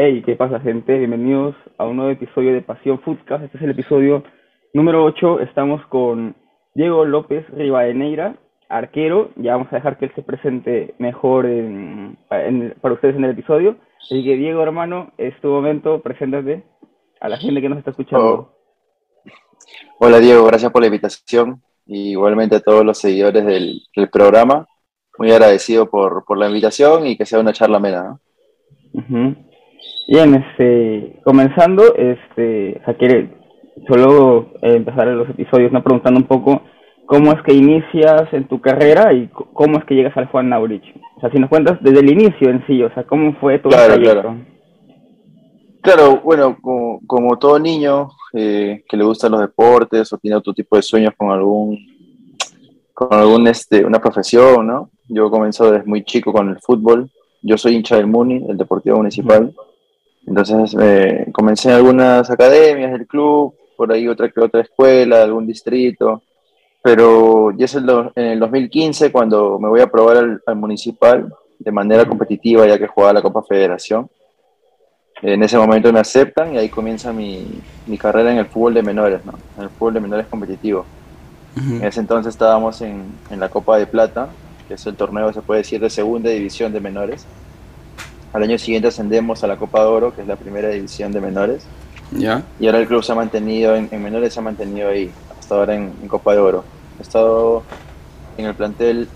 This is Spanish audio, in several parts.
Hey, ¿qué pasa gente? Bienvenidos a un nuevo episodio de Pasión Foodcast. Este es el episodio número 8. Estamos con Diego López Rivadeneira, arquero. Ya vamos a dejar que él se presente mejor en, en- para ustedes en el episodio. Así que Diego, hermano, es tu momento. Preséntate a la gente que nos está escuchando. Hola Diego, gracias por la invitación y igualmente a todos los seguidores del, del programa. Muy agradecido por, por la invitación y que sea una charla amena. ¿no? Bien, este, comenzando, este, quiere solo eh, empezar los episodios, ¿no? Preguntando un poco cómo es que inicias en tu carrera y cómo es que llegas al Juan Naurich. O sea, si nos cuentas desde el inicio en sí, o sea, cómo fue tu Claro, claro. Claro, bueno, como, como todo niño eh, que le gustan los deportes o tiene otro tipo de sueños con algún, con algún este, una profesión, ¿no? Yo comencé desde muy chico con el fútbol. Yo soy hincha del Muni, el Deportivo Municipal. Entonces eh, comencé en algunas academias del club, por ahí otra que otra escuela, algún distrito. Pero ya es el do- en el 2015 cuando me voy a probar al, al municipal de manera competitiva, ya que jugaba la Copa Federación. En ese momento me aceptan y ahí comienza mi, mi carrera en el fútbol de menores, ¿no? En el fútbol de menores competitivo. En ese entonces estábamos en, en la Copa de Plata, que es el torneo, se puede decir, de segunda división de menores. Al año siguiente ascendemos a la Copa de Oro, que es la primera división de menores. ¿Ya? Y ahora el club se ha mantenido, en, en menores se ha mantenido ahí, hasta ahora en, en Copa de Oro. He estado en el plantel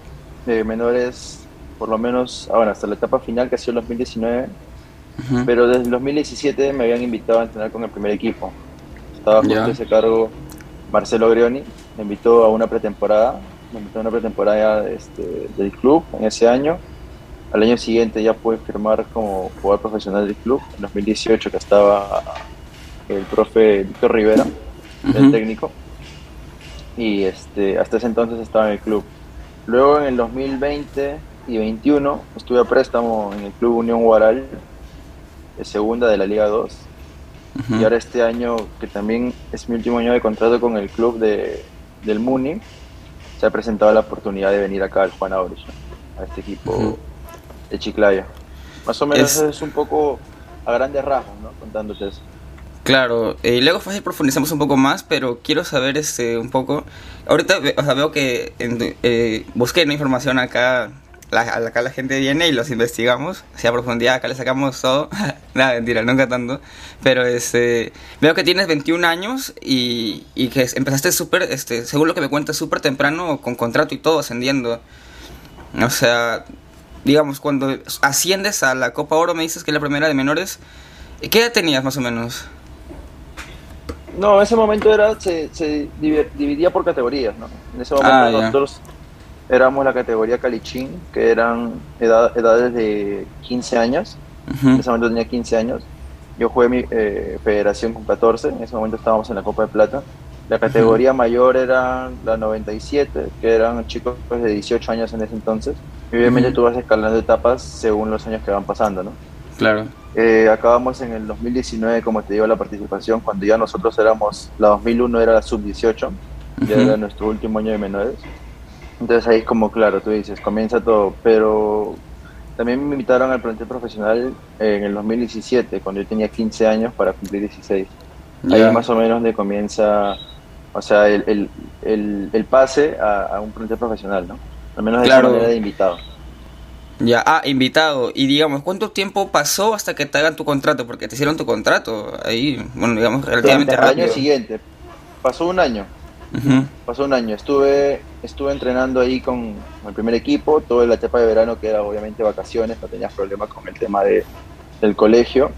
de menores, por lo menos, ah, bueno, hasta la etapa final, que ha sido el 2019, Ujú. pero desde el 2017 me habían invitado a entrenar con el primer equipo. Estaba justo Ya. ese cargo Marcelo Grioni, me invitó a una pretemporada, me invitó a una pretemporada este, del club en ese año. Al año siguiente ya pude firmar como jugador profesional del club, en 2018 que estaba el profe Víctor Rivera, el técnico, y este, hasta ese entonces estaba en el club. Luego en el 2020 y 21 estuve a préstamo en el club Unión Guaral, de segunda de la Liga 2, Ujú. y ahora este año, que también es mi último año de contrato con el club de, del Muni, se ha presentado la oportunidad de venir acá al Juan Aurich, ¿no? a este equipo. De Chiclayo. Más o menos Es- es, un poco a grandes rasgos, ¿no? Contándote eso. Claro, eh, luego fácil profundizamos un poco más, pero quiero saber este un poco. Ahorita o sea, veo que en- eh, busqué una información acá, la, acá la gente viene y los investigamos, o sea, a profundidad, acá le sacamos todo. Nada, mentira, nunca tanto. Pero este, veo que tienes 21 años y, y que empezaste súper, este, según lo que me cuentas, súper temprano, con contrato y todo, ascendiendo. O sea, digamos, cuando asciendes a la Copa Oro, me dices que es la primera de menores, ¿qué edad tenías más o menos? No, en ese momento era, se, se divi- dividía por categorías, ¿no? En ese momento Ah, nosotros éramos la categoría Calichín, que eran edad- edades de 15 años. En ese momento tenía 15 años. Yo jugué mi eh, federación con 14, en ese momento estábamos en la Copa de Plata. La categoría mayor era la 97, que eran chicos de 18 años en ese entonces. Y obviamente Ujú. tú vas escalando etapas según los años que van pasando, ¿no? Claro. Eh, acabamos en el 2019, como te digo, la participación, cuando ya nosotros éramos, la 2001 era la sub-18, ya Ujú. era nuestro último año de menores. Entonces ahí es como, claro, tú dices, comienza todo, pero también me invitaron al plantel profesional en el 2017, cuando yo tenía 15 años para cumplir 16. Ya. Ahí más o menos comienza, o sea, el, el, el, el pase a, a un plantel profesional, ¿no? Al menos de Claro. manera de invitado. Ya, ah, invitado. Y digamos, ¿cuánto tiempo pasó hasta que te hagan tu contrato? Porque te hicieron tu contrato ahí, bueno, digamos, relativamente rápido. año siguiente, pasó un año. Pasó un año, estuve, estuve entrenando ahí con el primer equipo, toda la etapa de verano que era obviamente vacaciones, no tenías problemas con el tema de, del colegio.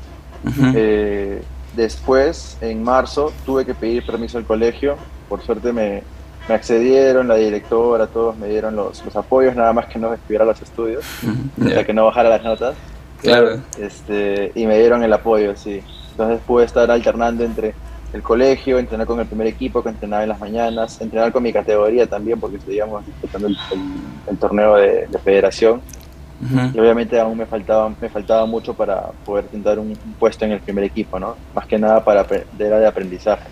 Ujú. Eh, después, en marzo, tuve que pedir permiso al colegio, por suerte me, me accedieron, la directora, todos me dieron los, los apoyos, nada más que no estuviera los estudios, Ujú. hasta que no bajara las notas. Claro. Este, y me dieron el apoyo, sí. Entonces pude estar alternando entre el colegio, entrenar con el primer equipo que entrenaba en las mañanas, entrenar con mi categoría también porque seguíamos disputando el, el- el torneo de, de federación y obviamente aún me faltaba, me faltaba mucho para poder tentar un, un puesto en el primer equipo, ¿no? Más que nada para aprender de aprendizaje.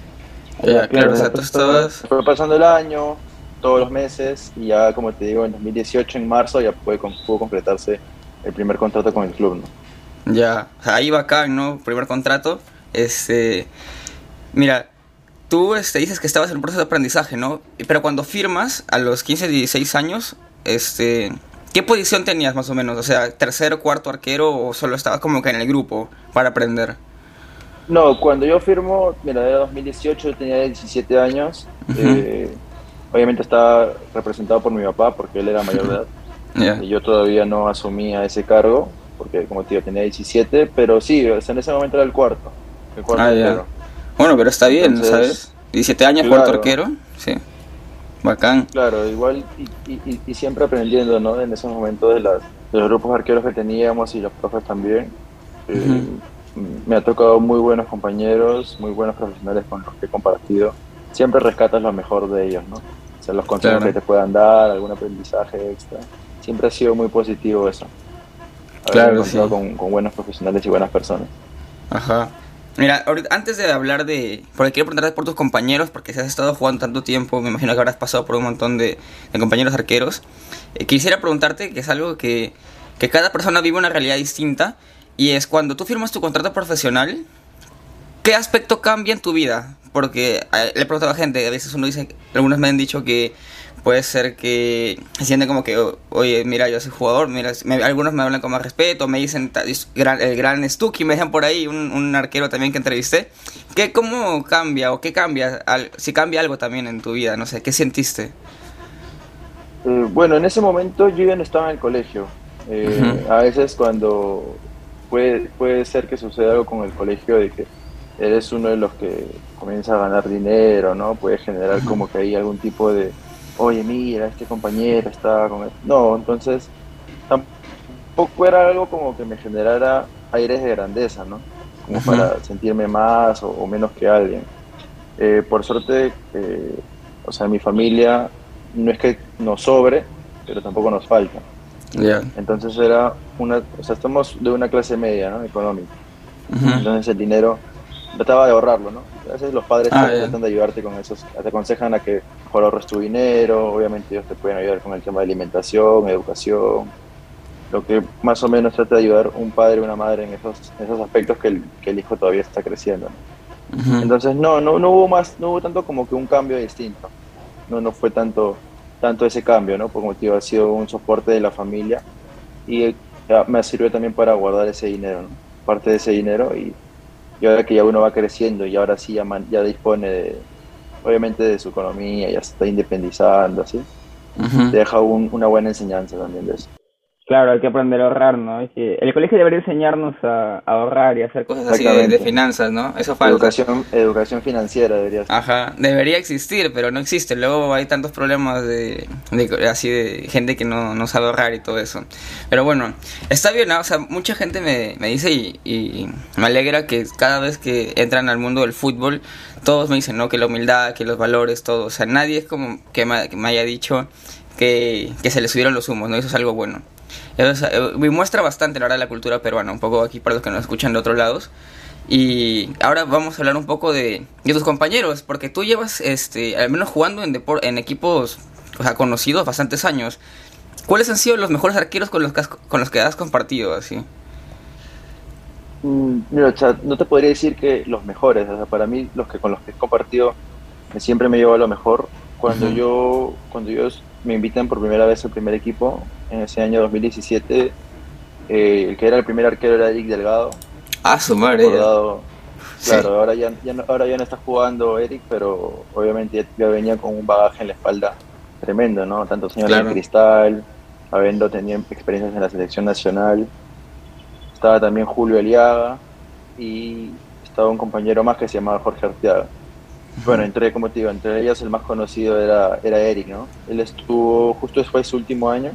Ya, claro, o sea, tú estabas... Fue pasando el año, todos los meses y ya como te digo en 2018 en marzo ya pude, pudo completarse el primer contrato con el club, ¿no? Ya, ahí bacán, ¿no? Primer contrato. Este, mira, tú este, dices que estabas en un proceso de aprendizaje, ¿no? Pero cuando firmas a los 15, 16 años, este, ¿qué posición tenías más o menos? O sea, tercero, cuarto arquero o solo estabas como que en el grupo para aprender? No, cuando yo firmo, mira, era 2018, yo tenía 17 años. eh, obviamente estaba representado por mi papá porque él era mayor de edad. Y yo todavía no asumía ese cargo porque, como te digo, tenía 17, pero sí, en ese momento era el cuarto. El cuarto Ah. Bueno, pero está bien, Entonces, ¿sabes? 17 años, claro. cuarto arquero. Sí. Bacán. Claro, igual y, y- y siempre aprendiendo, ¿no? En esos momentos de, las, de los grupos arqueros que teníamos y los profes también. Eh, Me ha tocado muy buenos compañeros, muy buenos profesionales con los que he compartido. Siempre rescatas lo mejor de ellos, ¿no? O sea, los consejos Claro. que te puedan dar, algún aprendizaje extra. Siempre ha sido muy positivo eso. Haber Claro, sí. con, con buenos profesionales y buenas personas. Ajá. Mira, ahorita, antes de hablar de... Porque quiero preguntarte por tus compañeros, porque si has estado jugando tanto tiempo, me imagino que habrás pasado por un montón de, compañeros arqueros. Eh, quisiera preguntarte, que es algo que, que cada persona vive una realidad distinta, y es cuando tú firmas tu contrato profesional, ¿qué aspecto cambia en tu vida? Porque eh, le he preguntado a gente, a veces uno dice, algunos me han dicho que puede ser que se sienten como que, oye, mira, yo soy jugador, mira, me- algunos me hablan con más respeto, me dicen, gran- el gran Stucky, me dejan por ahí, un, un arquero también que entrevisté. ¿Qué, ¿Cómo cambia o qué cambia? al- si cambia algo también en tu vida, no sé, ¿qué sentiste? Eh, bueno, en ese momento yo ya no estaba en el colegio. Eh. A veces cuando puede, puede ser que suceda algo con el colegio de que eres uno de los que comienza a ganar dinero, ¿no? Puede generar como que hay algún tipo de, oye, mira, este compañero está con... él". No, entonces tampoco era algo como que me generara aires de grandeza, ¿no? Como para sentirme más o, o menos que alguien. Eh, por suerte, eh, o sea, mi familia no es que nos sobre, pero tampoco nos falta. Ya. Entonces era una, o sea, estamos de una clase media, ¿no? Económica. Entonces el dinero trataba de ahorrarlo, ¿no? A veces los padres Ah, tratan de ayudarte con esos, te aconsejan a que mejor ahorres tu dinero, obviamente ellos te pueden ayudar con el tema de alimentación, educación, lo que más o menos trata de ayudar un padre o una madre en esos, en esos aspectos que el, que el hijo todavía está creciendo. ¿no? Ujú. Entonces no, no, no hubo más, no hubo tanto como que un cambio distinto. No, no fue tanto, tanto ese cambio, ¿no? Porque digo, ha sido un soporte de la familia y eh, me sirvió también para guardar ese dinero, ¿no? Parte de ese dinero y, y ahora que ya uno va creciendo y ahora sí ya, man- ya dispone de, obviamente de su economía, ya se está independizando, así, deja un- una buena enseñanza también de eso. Claro, hay que aprender a ahorrar, ¿no? Es que el colegio debería enseñarnos a, a ahorrar y hacer Cosas así de, finanzas, ¿no? Eso falta. Educación, educación financiera debería ser. Ajá, debería existir, pero no existe. Luego hay tantos problemas de, de- así de gente que no, no sabe ahorrar y todo eso. Pero bueno, está bien, ¿no? O sea, mucha gente me, me dice y, y me alegra que cada vez que entran al mundo del fútbol, todos me dicen, ¿no? Que la humildad, que los valores, todo. O sea, nadie es como que me, que me haya dicho que, que se le subieron los humos, ¿no? Eso es algo bueno. Es- eh, me muestra bastante la verdad la cultura peruana, un poco aquí para los que nos escuchan de otros lados. Y ahora vamos a hablar un poco de, de tus compañeros, porque tú llevas, este, al menos jugando en, depor- en equipos o sea, conocidos bastantes años. ¿Cuáles han sido los mejores arqueros con los que has, con los que has compartido? Así? Mm, Mira, o sea, no te podría decir que los mejores, o sea, para mí los que con los que he compartido siempre me llevo a lo mejor. Cuando Ujú. yo cuando ellos me invitan por primera vez al primer equipo, en ese año 2017, eh, el que era el primer arquero era Eric Delgado. Ah, su madre. Sí. Claro, ahora ya, ya no, ahora ya no está jugando Eric, pero obviamente ya, venía con un bagaje en la espalda tremendo, ¿no? Tantos años Claro. en Cristal, habiendo tenido experiencias en la selección nacional. Estaba también Julio Eliaga y estaba un compañero más que se llamaba Jorge Arteaga. Bueno, entre, como te digo, entre ellos el más conocido era, era Eric, ¿no? Él estuvo, justo después de su último año.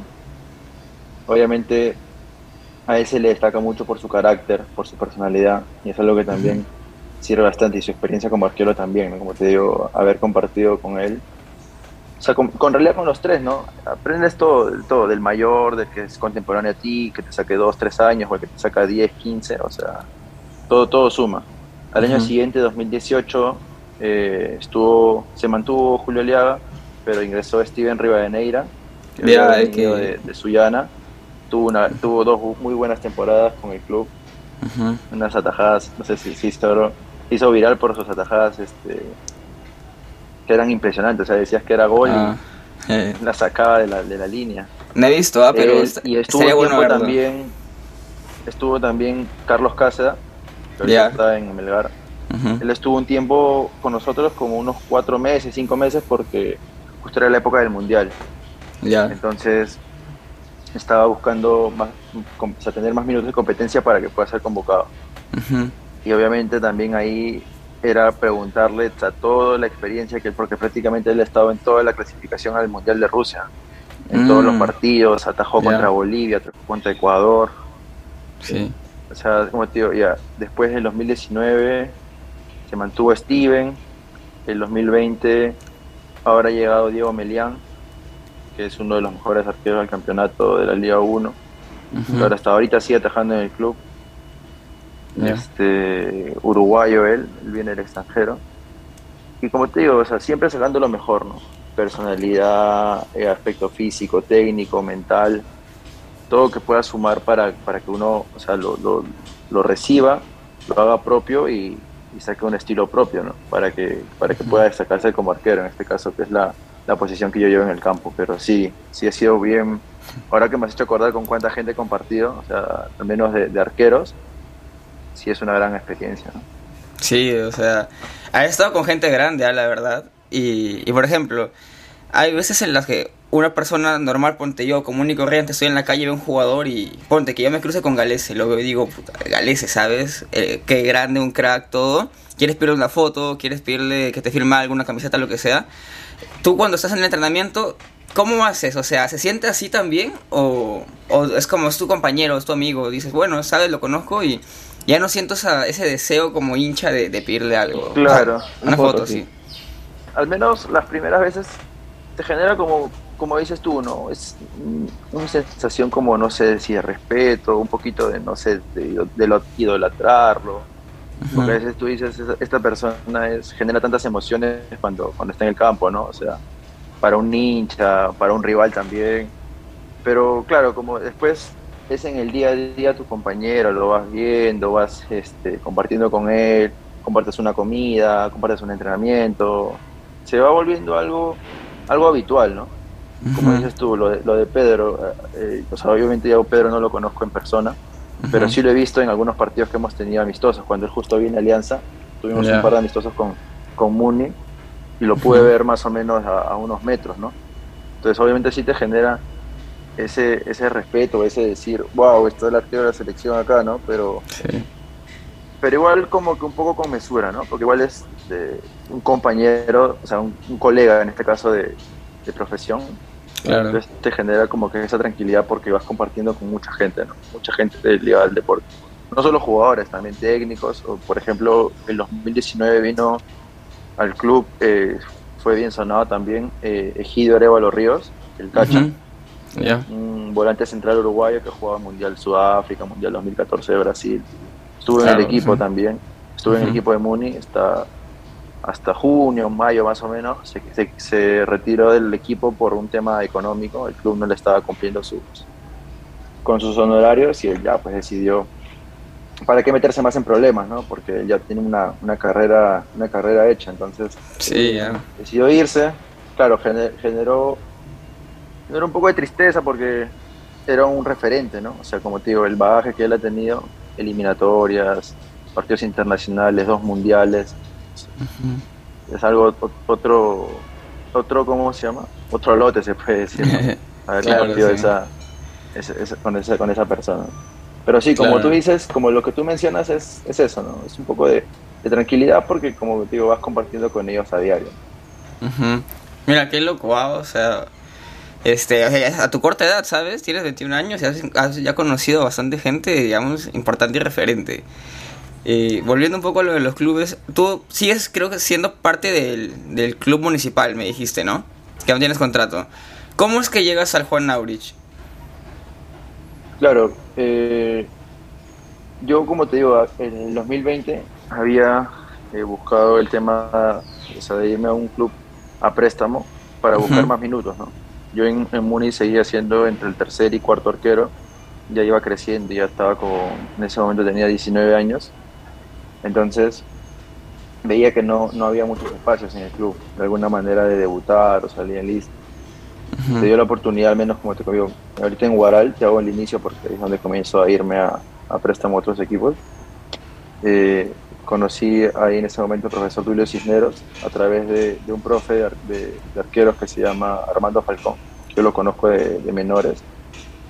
Obviamente a él se le destaca mucho por su carácter, por su personalidad, y es algo que también sirve bastante, y su experiencia como arquero también, ¿no? Como te digo, haber compartido con él. O sea, con, con realidad con los tres, ¿no? Aprendes todo, todo, del mayor, del que es contemporáneo a ti, que te saque dos, tres años, o el que te saca 10, 15, o sea, todo, todo suma. Al año siguiente, 2018, eh, estuvo, se mantuvo Julio Aliaga, pero ingresó Steven Rivadeneira, que había venido que- de, de Sullana. Tuvo, una, tuvo dos muy buenas temporadas con el club. Unas atajadas, no sé si, si hizo, hizo viral por sus atajadas este, que eran impresionantes. O sea, decías que era gol y ah, eh. la sacaba de la, de la línea. No he visto, ah, pero y estuvo también estuvo también Carlos Cáceres, que ahorita está en Melgar. Él estuvo un tiempo con nosotros, como unos cuatro meses, cinco meses, porque justo era la época del Mundial. Ya. Entonces estaba buscando más, tener más minutos de competencia para que pueda ser convocado. Y obviamente también ahí era preguntarle a toda la experiencia que porque prácticamente él ha estado en toda la clasificación al Mundial de Rusia, en todos los mm. partidos, atajó contra Bolivia, atajó contra Ecuador. Sí. O sea, como te digo, ya, después del 2019 se mantuvo Steven, el 2020 ahora ha llegado Diego Melián, que es uno de los mejores arqueros del campeonato de la Liga 1. Ahora hasta ahorita sigue atajando en el club. Este uruguayo él, él viene del extranjero. Y como te digo, o sea, siempre sacando lo mejor, ¿no? Personalidad, eh, aspecto físico, técnico, mental, todo que pueda sumar para, para que uno o sea, lo, lo, lo reciba, lo haga propio y, y, saque un estilo propio, ¿no? Para que, para que pueda destacarse como arquero, en este caso, que es la, la posición que yo llevo en el campo. Pero sí, sí ha sido bien. Ahora que me has hecho acordar con cuánta gente he compartido, o sea, al menos de, arqueros, sí es una gran experiencia, ¿no? Sí, o sea, he estado con gente grande, ah, la verdad. Y, por ejemplo, hay veces en las que una persona normal, ponte yo, común y corriente, estoy en la calle, veo un jugador y ponte que yo me cruce con Galese, lo veo y digo, puta, ¿sabes? Eh, qué grande, un crack, todo. Quieres pedirle una foto, quieres pedirle que te firme alguna camiseta, lo que sea. Tú cuando estás en el entrenamiento, ¿cómo haces? O sea, ¿se siente así también? ¿O, o es como es tu compañero, es tu amigo? Dices, bueno, ¿sabes? Lo conozco y ya no siento ese deseo como hincha de, pedirle algo. Claro. una foto, sí. Al menos las primeras veces te genera como como dices tú, ¿no? Es una sensación como, no sé, si de respeto, un poquito de, no sé, de, de idolatrarlo. Porque a veces tú dices, esta persona es, genera tantas emociones cuando, cuando está en el campo, ¿no? O sea, para un hincha, para un rival también. Pero claro, como después es en el día a día tu compañero, lo vas viendo, vas este, compartiendo con él, compartes una comida, compartes un entrenamiento, se va volviendo algo, algo habitual, ¿no? como dices tú, lo de, lo de Pedro, eh, o sea, obviamente yo Pedro no lo conozco en persona, pero sí lo he visto en algunos partidos que hemos tenido amistosos. Cuando él justo viene a Alianza, tuvimos un par de amistosos con, con Muni y lo pude ver más o menos a, unos metros, ¿no? Entonces, obviamente sí te genera ese, ese respeto, ese decir, wow, esto es el arquero de la selección acá, ¿no? Pero, pero igual como que un poco con mesura, ¿no? Porque igual es de un compañero, o sea, un, un colega en este caso de, de profesión, entonces te genera como que esa tranquilidad porque vas compartiendo con mucha gente, ¿no? Mucha gente ligada al deporte. No solo jugadores, también técnicos. O, por ejemplo, en 2019 vino al club, eh, fue bien sonado también, eh, Egidio Arevalo Ríos, el Cacha. Un volante central uruguayo que jugaba Mundial Sudáfrica, Mundial 2014 de Brasil. Estuvo en el equipo también. Estuve en el equipo de Muni, está hasta junio, mayo más o menos, se, se, retiró del equipo por un tema económico, el club no le estaba cumpliendo sus, con sus honorarios y él ya pues decidió, ¿para qué meterse más en problemas, no? Porque él ya tiene una, una carrera, una carrera hecha, entonces sí, decidió irse, claro, generó, generó un poco de tristeza porque era un referente, ¿no? O sea, como te digo, el bagaje que él ha tenido, eliminatorias, partidos internacionales, dos mundiales, es algo, otro, otro, ¿cómo se llama? Otro lote se puede decir, Haber claro, esa, con, esa, con esa persona. Pero sí, como tú dices, como lo que tú mencionas es, es eso, ¿no? Es un poco de, tranquilidad porque, como te digo, vas compartiendo con ellos a diario. Mira, qué loco, o sea, este, a tu corta edad, ¿sabes? Tienes 21 años y has, has, ya conocido bastante gente, digamos, importante y referente. Eh, volviendo un poco a lo de los clubes, tú sigues creo que siendo parte del, club municipal, me dijiste, ¿no? Que no tienes contrato. ¿Cómo es que llegas al Juan Naurich? Claro, eh, yo como te digo, en el 2020 había eh, buscado el tema de irme a un club a préstamo para buscar más minutos, ¿no? Yo en, en Muni seguía siendo entre el tercer y cuarto arquero ya iba creciendo, ya estaba con, en ese momento tenía 19 años, entonces veía que no, no había muchos espacios en el club, de alguna manera de debutar o salir en lista. Se dio la oportunidad, al menos como te digo, ahorita en Guaral, te hago el inicio porque es donde comienzo a irme a, a préstamo a otros equipos. Eh, conocí ahí en ese momento al profesor Julio Cisneros a través de, un profe de, arqueros que se llama Armando Falcón. Yo lo conozco de, menores.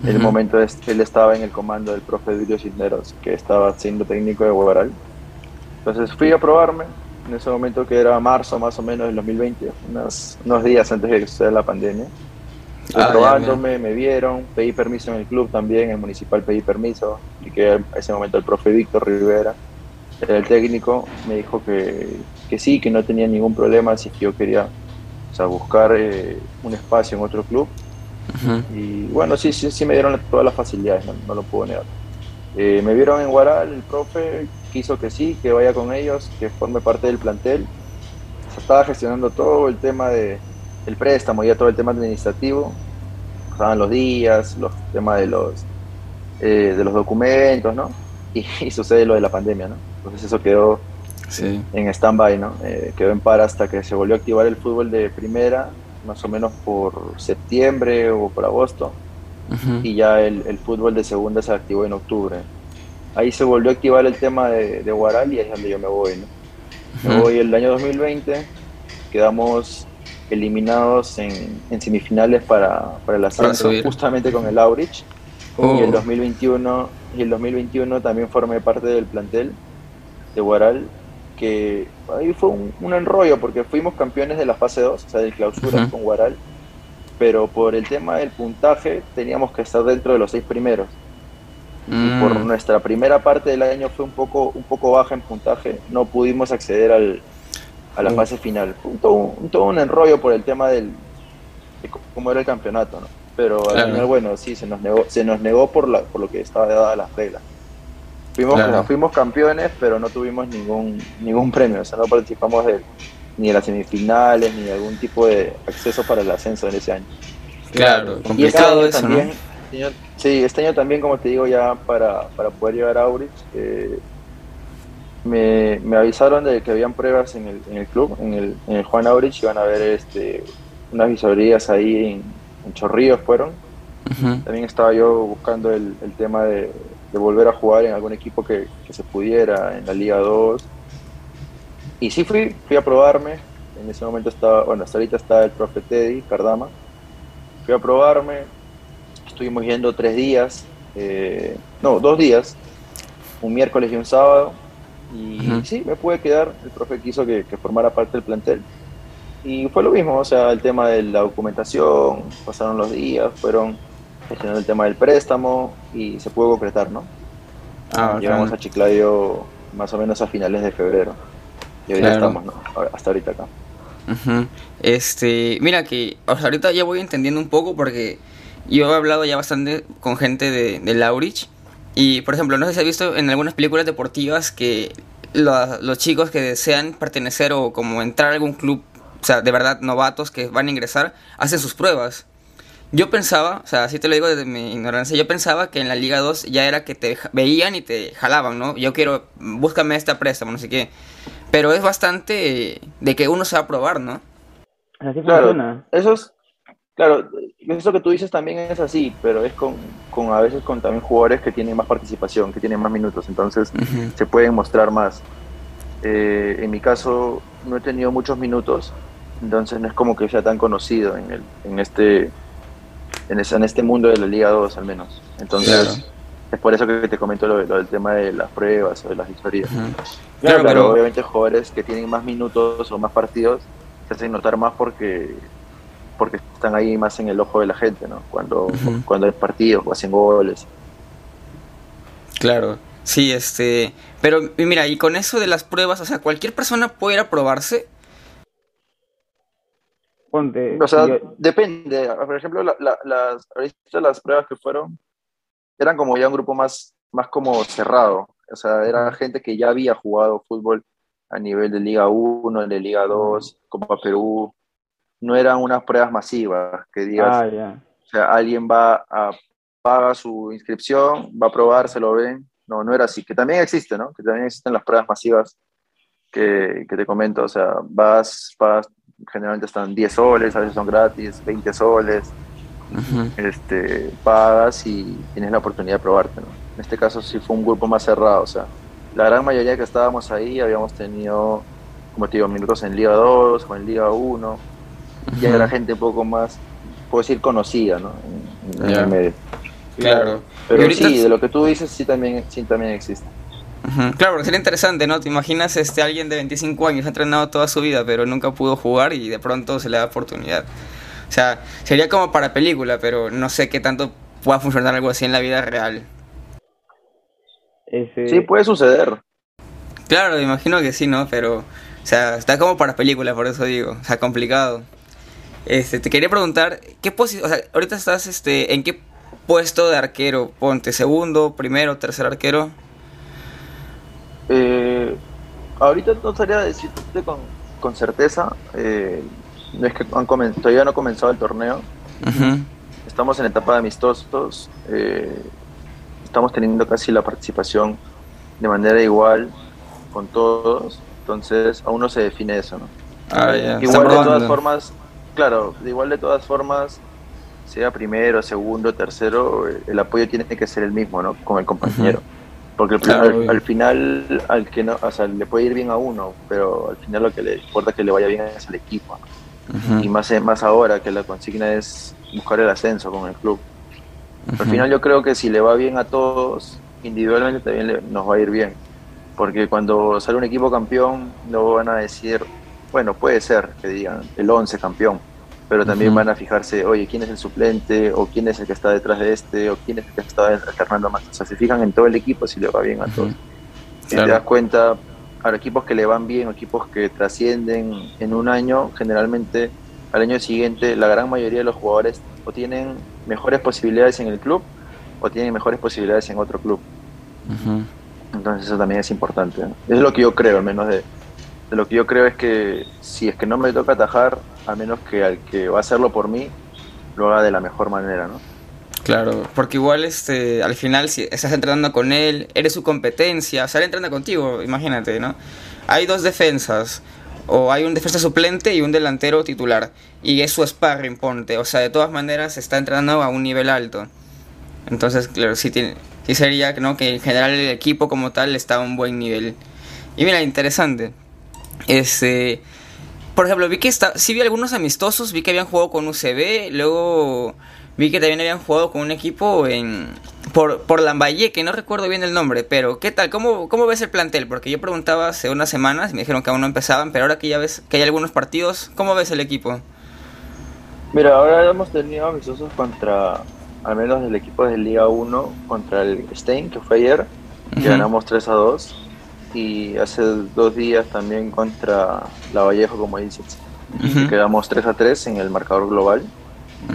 En el momento él estaba en el comando del profe Julio Cisneros, que estaba siendo técnico de Guaral. Entonces fui a probarme, en ese momento que era marzo más o menos del 2020, unos, unos días antes de que suceda la pandemia. Ah, probándome, me vieron, pedí permiso en el club también, en el municipal pedí permiso, y que en ese momento el profe Víctor Rivera, el técnico, me dijo que, que sí, que no tenía ningún problema si yo quería o sea, buscar eh, un espacio en otro club. Y bueno, sí, sí, sí me dieron todas las facilidades, no, lo puedo negar. Eh, me vieron en Guaral, el profe quiso que sí, que vaya con ellos, que forme parte del plantel. Se estaba gestionando todo el tema de, el préstamo, ya todo el tema administrativo, pasaban los días, los temas de los, eh, de los documentos, ¿no? Y, sucede lo de la pandemia, ¿no? Entonces eso quedó en stand-by, ¿no? Eh, quedó en par hasta que se volvió a activar el fútbol de primera, más o menos por septiembre o por agosto, y ya el, el, fútbol de segunda se activó en octubre. Ahí se volvió a activar el tema de, de Guaral y ahí es donde yo me voy, ¿no? Me voy el año 2020, quedamos eliminados en, en semifinales para, para el ascenso, justamente con el Aurich. Y el 2021 uh. y el 2021 también formé parte del plantel de Guaral, que ahí fue un, enrollo porque fuimos campeones de la fase 2, o sea, de clausura con Guaral, pero por el tema del puntaje teníamos que estar dentro de los seis primeros. Y por mm. nuestra primera parte del año fue un poco, un poco baja en puntaje, no pudimos acceder al, a la fase final. todo, un, todo un enrollo por el tema del, de cómo era el campeonato, ¿no? Pero al final, bueno, sí, se nos negó, se nos negó por, la, por lo que estaba dada las reglas. Fuimos, fuimos campeones, pero no tuvimos ningún, ningún premio, o sea, no participamos de, ni de las semifinales, ni de algún tipo de acceso para el ascenso en ese año. Claro, complicado eso, también, sí, este año también, como te digo, ya para, para poder llegar a Aurich, eh, me, me, avisaron de que habían pruebas en el, en el club, en el, en el, Juan Aurich, iban a haber este, unas visorías ahí en, en Chorrillos fueron. También estaba yo buscando el, el tema de, de, volver a jugar en algún equipo que, que, se pudiera, en la Liga 2. Y sí fui, fui a probarme, en ese momento estaba, bueno, hasta ahorita está el profe Teddy Cardama. Fui a probarme, estuvimos yendo tres días, eh, no, dos días, un miércoles y un sábado, y sí, me pude quedar, el profe quiso que, formara parte del plantel. Y fue lo mismo, o sea, el tema de la documentación, pasaron los días, fueron gestionando el tema del préstamo y se pudo concretar, ¿no? Ah, Llegamos a Chiclayo más o menos a finales de febrero. Y hoy estamos, ¿no? Hasta ahorita acá. Este, mira que ahorita ya voy entendiendo un poco porque yo he hablado ya bastante con gente de, de Laurich y, por ejemplo, no sé si has visto en algunas películas deportivas que los chicos que desean pertenecer o como entrar a algún club, o sea, de verdad novatos que van a ingresar, hacen sus pruebas. Yo pensaba, o sea, así te lo digo desde mi ignorancia, yo pensaba que en la Liga 2 ya era que te veían y te jalaban, ¿no? Yo quiero, búscame esta préstamo, no sé qué. Pero es bastante de que uno se va a probar, ¿no? Así funciona. Eso es, Claro, eso que tú dices también es así, pero es con, con, a veces con también jugadores que tienen más participación, que tienen más minutos, entonces se pueden mostrar más. Eh, en mi caso no he tenido muchos minutos, entonces no es como que sea tan conocido en, el, en, este, en, en este mundo de la Liga 2 al menos. Entonces es por eso que te comento lo, del tema de las pruebas o de las historias. Claro, pero obviamente jugadores que tienen más minutos o más partidos se hacen notar más porque porque están ahí más en el ojo de la gente, ¿no? Cuando, cuando hay partidos o hacen goles. Claro, sí, este... Pero mira, y con eso de las pruebas, o sea, cualquier persona puede ir a probarse. Ponte, o sea, depende. Por ejemplo, las, las pruebas que fueron eran como ya un grupo más, más como cerrado. O sea, era gente que ya había jugado fútbol a nivel de Liga 1, de Liga 2, Copa Perú, no eran unas pruebas masivas, que digas, ah, o sea, alguien va a paga su inscripción, va a probar, se lo ven. No, no era así, que también existe, ¿no? Que también existen las pruebas masivas que, que te comento, o sea, vas, vas, generalmente están 10 soles, a veces son gratis, 20 soles, este, pagas y tienes la oportunidad de probarte, ¿no? En este caso sí fue un grupo más cerrado, o sea, la gran mayoría que estábamos ahí habíamos tenido, como te digo, minutos en Liga 2 o en Liga 1, y era gente un poco más, puedo decir, conocida, ¿no? En, el medio. Claro. Pero sí, de lo que tú dices, sí también, sí también existe. Claro, porque sería interesante, ¿no? Te imaginas este alguien de 25 años ha entrenado toda su vida, pero nunca pudo jugar y de pronto se le da oportunidad. O sea, sería como para película, pero no sé qué tanto pueda funcionar algo así en la vida real. Sí, puede suceder. Claro, imagino que sí, ¿no? Pero, o sea, está como para película, por eso digo. O sea, complicado. Este, te quería preguntar, ¿qué posición, o sea, ahorita estás, este, ¿en qué puesto de arquero? Ponte, segundo, primero, tercer arquero. Eh, ahorita no estaría decirte con, con certeza. Eh, no es que han todavía no ha comenzado el torneo. Estamos en etapa de amistosos. Eh, estamos teniendo casi la participación de manera igual con todos. Entonces aún no se define eso, ¿no? Ah, igual de todas formas, claro, igual de todas formas, sea primero, segundo, tercero, el apoyo tiene que ser el mismo, ¿no? Con el compañero. Porque al, final, al que no, o sea, le puede ir bien a uno, pero al final lo que le importa es que le vaya bien es al equipo. Y más, más ahora que la consigna es buscar el ascenso con el club. Al final yo creo que si le va bien a todos, individualmente también nos va a ir bien. Porque cuando sale un equipo campeón, no van a decir, bueno, puede ser que digan el 11 campeón, pero también van a fijarse, oye, ¿quién es el suplente? ¿O quién es el que está detrás de este? ¿O quién es el que está alternando más? O sea, se fijan en todo el equipo si le va bien a todos. Si te das cuenta, a equipos que le van bien, equipos que trascienden en un año, generalmente al año siguiente la gran mayoría de los jugadores o tienen mejores posibilidades en el club o tienen mejores posibilidades en otro club. Entonces eso también es importante. Es lo que yo creo, al menos de lo que yo creo es que si es que no me toca atajar, a menos que al que va a hacerlo por mí, lo haga de la mejor manera, ¿no? Claro, porque igual este, al final si estás entrenando con él, eres su competencia, o sea, él entrena contigo, imagínate, ¿no? Hay dos defensas, o hay un defensa suplente y un delantero titular, y es su sparring, ponte, o sea, de todas maneras está entrenando a un nivel alto. Entonces, claro, sí, tiene, sería ¿no? que en general el equipo como tal está a un buen nivel. Y mira, interesante. Este, por ejemplo, vi que está, sí vi algunos amistosos, vi que habían jugado con UCB, luego vi que también habían jugado con un equipo en por, por Lambaye, que no recuerdo bien el nombre, pero ¿qué tal? ¿Cómo, ¿Cómo ves el plantel? Porque yo preguntaba hace unas semanas y me dijeron que aún no empezaban, pero ahora que ya ves que hay algunos partidos, ¿cómo ves el equipo? Mira, ahora hemos tenido amistosos contra, al menos el equipo de Liga 1, contra el Stein, que fue ayer, que ganamos 3 a 2 y hace dos días también contra la Vallejo, como dices. Quedamos 3 a 3 en el marcador global.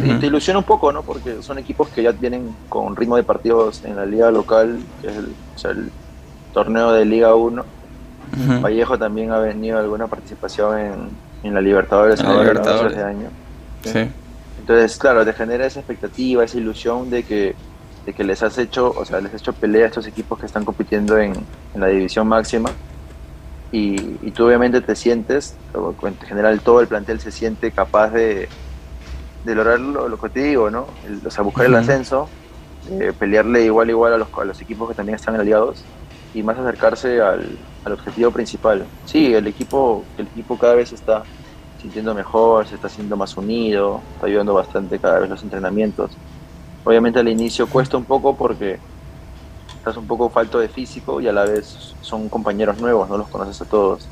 Y te ilusiona un poco, ¿no? Porque son equipos que ya vienen con ritmo de partidos en la liga local, que es el, torneo de Liga 1. Vallejo también ha venido alguna participación en, en la Libertadores en Libertadores de año. Entonces, claro, te genera esa expectativa, esa ilusión de que de que les has hecho, o sea, les has hecho pelea a estos equipos que están compitiendo en, la división máxima. Y, tú obviamente te sientes, en general todo el plantel se siente capaz de, de lograr lo, que te digo, ¿no? o sea, buscar el ascenso, pelearle igual igual a los, a los equipos que también están aliados y más acercarse al, al, objetivo principal. Sí, el equipo, el equipo cada vez está sintiendo mejor, se está haciendo más unido, está ayudando bastante cada vez los entrenamientos. Obviamente al inicio cuesta un poco porque estás un poco falto de físico y a la vez son compañeros nuevos, no los conoces a todos.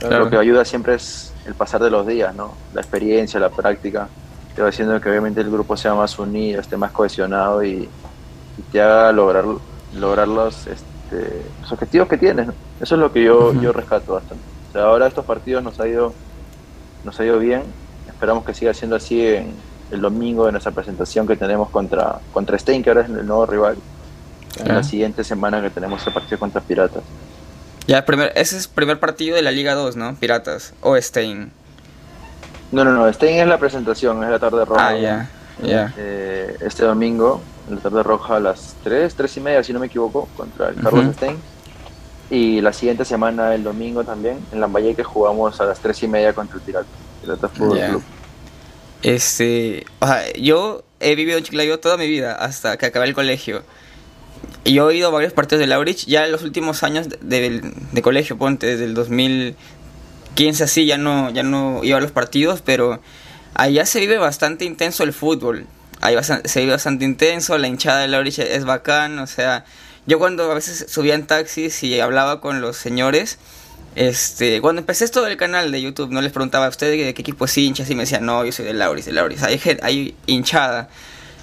Lo que ayuda siempre es el pasar de los días, ¿no? La experiencia, la práctica, te va haciendo que obviamente el grupo sea más unido, esté más cohesionado y, te haga lograr, lograr los, este, los objetivos que tienes. Eso es lo que yo, yo rescato bastante. ahora estos partidos nos ha ido nos ha ido bien, esperamos que siga siendo así en, el domingo de nuestra presentación que tenemos contra, contra Stein, que ahora es el nuevo rival. En la siguiente semana que tenemos el partido contra Piratas. Ya, primer, ese es el primer partido de la Liga 2, ¿no? Piratas o Stein. No, no, no, Stein es la presentación, es la tarde roja. Ah, ya, ya. Eh, este domingo en la tarde roja a las 3, 3 y media, si no me equivoco, contra el Carlos Stein. Y la siguiente semana, el domingo también, en Lambayeque jugamos a las 3 y media contra el Pirata, Pirata Fútbol Club. Este, o sea, yo he vivido en Chiclayo toda mi vida, hasta que acabé el colegio. Y yo he ido a varios partidos de Laurich, ya en los últimos años de, de, colegio, ponte, desde el 2015 así, ya no, ya no iba a los partidos, pero allá se vive bastante intenso el fútbol. Ahí se vive bastante intenso, la hinchada de Laurich es bacán, o sea, yo cuando a veces subía en taxis y hablaba con los señores, este, cuando empecé esto del canal de YouTube, no les preguntaba a ustedes de qué equipo es hincha, y me decían, no, yo soy de Lauris, de Lauris. Hay, hay hinchada.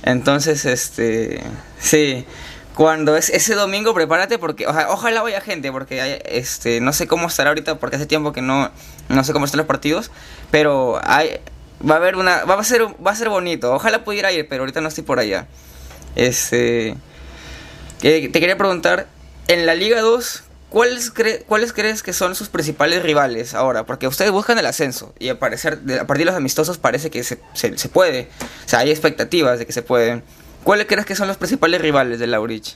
Entonces, este, sí, cuando es ese domingo, prepárate porque, ojalá vaya gente, porque este, no sé cómo estará ahorita, porque hace tiempo que no, no sé cómo están los partidos, pero hay, va a haber una, va a ser, va a ser bonito. Ojalá pudiera ir, pero ahorita no estoy por allá. Este, te quería preguntar, en la Liga 2, ¿cuáles, ¿cuáles crees que son sus principales rivales ahora? Porque ustedes buscan el ascenso y al parecer, a partir de los amistosos parece que se, se, puede. O sea, hay expectativas de que se pueden. ¿Cuáles crees que son los principales rivales de Laurich?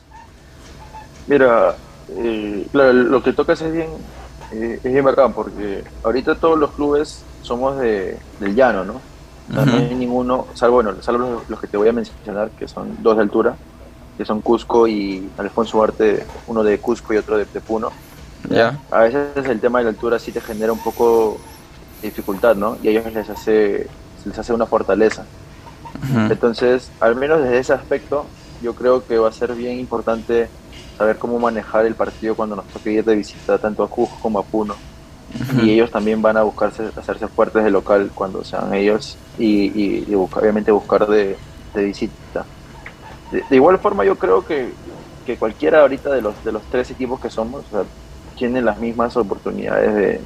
Mira, eh, lo que tocas es bien, eh, es bien bacán porque ahorita todos los clubes somos de, del llano, ¿no? No, hay ninguno, salvo, bueno, salvo los, que te voy a mencionar, que son dos de altura, que son Cusco y Alfonso Arte, uno de Cusco y otro de, Puno. Ya. A veces el tema de la altura sí te genera un poco de dificultad, ¿no? Y a ellos les hace, les hace una fortaleza. Entonces, al menos desde ese aspecto, yo creo que va a ser bien importante saber cómo manejar el partido cuando nos toque ir de visita tanto a Cusco como a Puno. Y ellos también van a buscarse hacerse fuertes de local cuando sean ellos y, y, obviamente buscar de, de visita de, igual forma yo creo que, que, cualquiera ahorita de los, de los tres equipos que somos o tiene las mismas oportunidades de,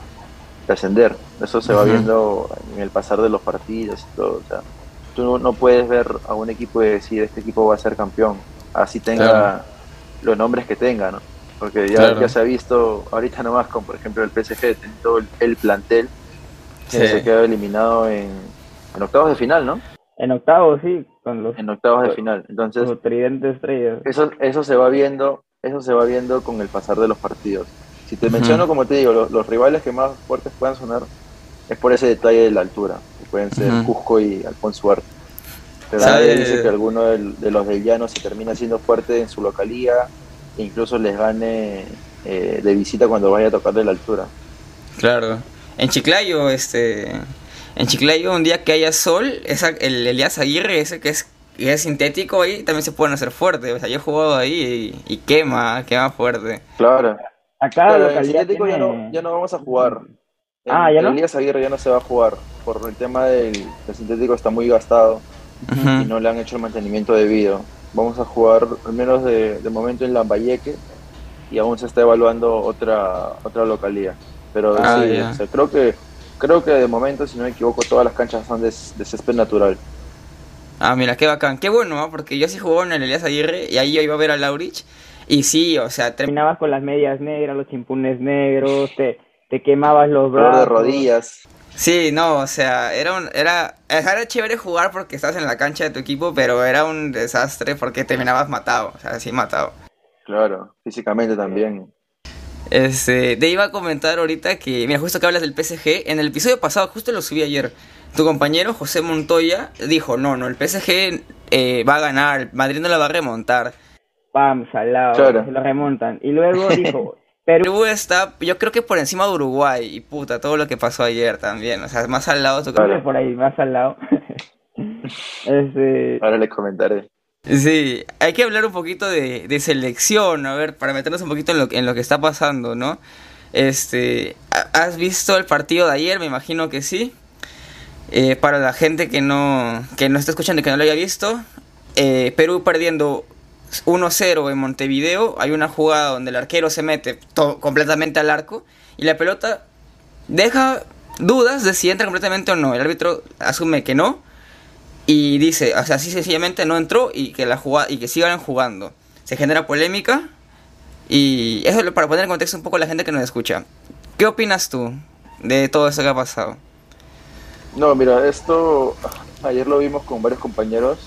ascender. Eso se va viendo en el pasar de los partidos y todo. O sea, tú no, puedes ver a un equipo y decir este equipo va a ser campeón, así tenga los nombres que tenga, ¿no? Porque ya, ya se ha visto ahorita nomás con, por ejemplo, el PSG, todo el, plantel, que se quedó eliminado en, en octavos de final, ¿no? En octavos, sí, con los en octavos de final. Entonces, estrellas. Eso eso se va viendo, eso se va viendo con el pasar de los partidos. Si te menciono, como te digo, los, rivales que más fuertes puedan sonar es por ese detalle de la altura, que pueden ser Cusco y Alfonso Arte. Pero nadie dice que alguno de, los del llano se termina siendo fuerte en su localía e incluso les gane eh, de visita cuando vaya a tocar de la altura. Claro. En Chiclayo, este, en Chiclayo, un día que haya sol, esa, el Elías Aguirre, ese que es, es sintético ahí, también se pueden hacer fuerte. O sea, yo he jugado ahí y, quema, quema fuerte. Claro. Acá el sintético ya, no, ya no vamos a jugar. ah, ¿ya no? Elías Aguirre ya no se va a jugar por el tema del el sintético está muy gastado y no le han hecho el mantenimiento debido. Vamos a jugar al menos de, de momento en Lambayeque y aún se está evaluando otra otra localidad. Pero ah, sí, creo que Creo que de momento, si no me equivoco, todas las canchas son de, césped natural. Ah, mira, qué bacán. Qué bueno, ¿no? porque yo sí jugaba en el Elías Aguirre y ahí yo iba a ver a Laurich. Y sí, o sea, terminabas con las medias negras, los chimpunes negros, te, te quemabas los brazos. de rodillas. Sí, no, o sea, era un, era, era chévere jugar porque estás en la cancha de tu equipo, pero era un desastre porque terminabas matado, o sea, sí matado. Claro, físicamente también. Este, te iba a comentar ahorita que, mira, justo que hablas del PSG, en el episodio pasado, justo lo subí ayer, tu compañero José Montoya dijo, no, no, el PSG eh, va a ganar, Madrid no la va a remontar. Pam, salado, se lo remontan. Y luego dijo, Perú está, yo creo que por encima de Uruguay, y puta, todo lo que pasó ayer también, o sea, más al lado. por ahí, más al lado. este... Ahora les comentaré. Sí, hay que hablar un poquito de, selección, a ver, para meternos un poquito en lo, en lo que está pasando, ¿no? Este, ¿has visto el partido de ayer? Me imagino que sí. Eh, para la gente que no, que no está escuchando y que no lo haya visto, eh, Perú perdiendo 1-0 en Montevideo. Hay una jugada donde el arquero se mete completamente al arco y la pelota deja dudas de si entra completamente o no. El árbitro asume que no y dice, o sea, así sencillamente no entró y que la y que sigan jugando. Se genera polémica y eso es para poner en contexto un poco a la gente que nos escucha. ¿Qué opinas tú de todo eso que ha pasado? No, mira, esto ayer lo vimos con varios compañeros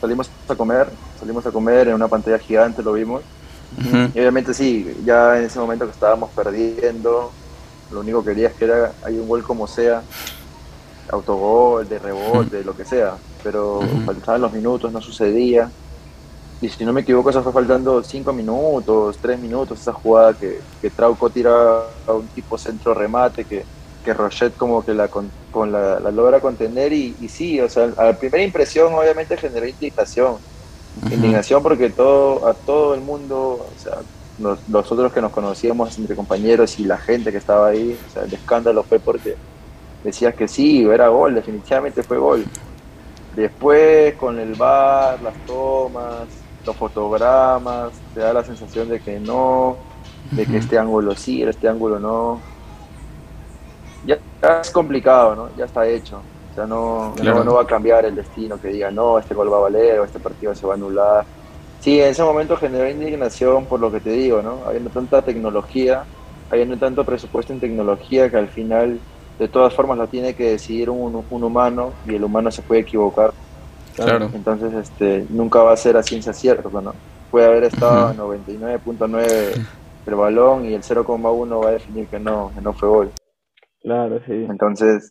salimos a comer, salimos a comer en una pantalla gigante, lo vimos. Y obviamente sí, ya en ese momento que estábamos perdiendo, lo único que quería es que era, hay un gol como sea, autogol, de rebote, lo que sea, pero faltaban los minutos, no sucedía. Y si no me equivoco, eso fue faltando 5 minutos, 3 minutos, esa jugada que, que Trauco tira a un tipo centro remate, que, que Rochette como que la, con, la, logra contener y, y, sí, o sea, a la primera impresión obviamente generó indignación, indignación porque todo, a todo el mundo, o sea, nosotros que nos conocíamos entre compañeros y la gente que estaba ahí, o sea, el escándalo fue porque decías que sí, era gol, definitivamente fue gol. Después con el bar, las tomas, los fotogramas, te da la sensación de que no, de que este ángulo sí, este ángulo no ya, es complicado, ¿no? Ya está hecho. O sea, no, no, va a cambiar el destino que diga, no, este gol va a valer o este partido se va a anular. Sí, en ese momento generó indignación por lo que te digo, ¿no? Habiendo tanta tecnología, habiendo tanto presupuesto en tecnología que al final, de todas formas, lo tiene que decidir un, un humano y el humano se puede equivocar. Claro. Entonces, este, nunca va a ser a ciencia cierta, ¿no? Puede haber estado a 99.9 el balón y el 0,1 va a definir que no, que no fue gol. Claro, sí. Entonces,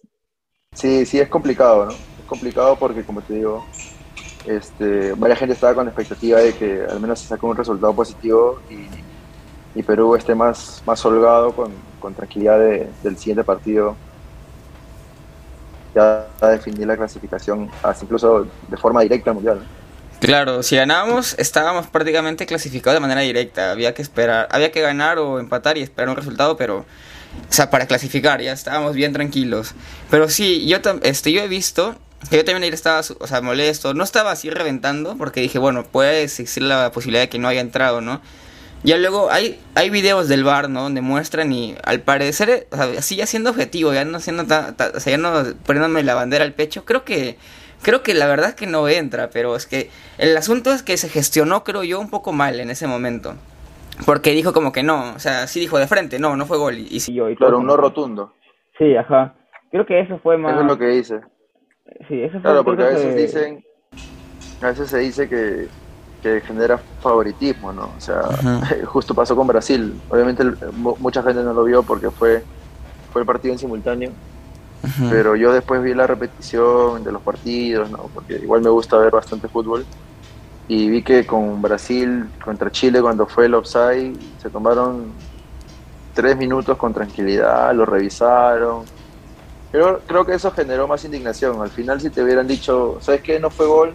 sí, sí es complicado, ¿no? Es complicado porque, como te digo, este, varias gente estaba con la expectativa de que al menos se saque un resultado positivo y, Perú esté más, más holgado con, tranquilidad del siguiente partido. Definir la clasificación, hasta incluso de forma directa al mundial. Claro, si ganábamos, estábamos prácticamente clasificados de manera directa. Había que esperar, había que ganar o empatar y esperar un resultado, pero o sea, para clasificar, ya estábamos bien tranquilos. Pero sí, yo, este, yo he visto que yo también estaba, o sea, molesto. No estaba así reventando porque dije, bueno, puede existir la posibilidad de que no haya entrado, ¿no? Ya luego hay, hay videos del bar, ¿no? Donde muestran y al parecer, o sea, así ya siendo objetivo, ya no siendo o sea, ya no poniéndome la bandera al pecho, creo que, creo que la verdad es que no entra, pero es que el asunto es que se gestionó, creo yo, un poco mal en ese momento. Porque dijo como que no, o sea, sí dijo de frente, no, no fue gol. Y, sí, yo, y claro, un no rotundo. Sí, ajá. Creo que eso fue más... Eso es lo que dice. Sí, eso fue Claro, porque a veces dicen, a veces se dice que, que genera favoritismo, ¿no? O sea, justo pasó con Brasil. Obviamente mucha gente no lo vio porque fue, fue el partido en simultáneo. Pero yo después vi la repetición de los partidos, ¿no? Porque igual me gusta ver bastante fútbol y vi que con Brasil contra Chile cuando fue el offside se tomaron tres minutos con tranquilidad, lo revisaron. Pero creo que eso generó más indignación. Al final si te hubieran dicho, ¿sabes qué? No fue gol,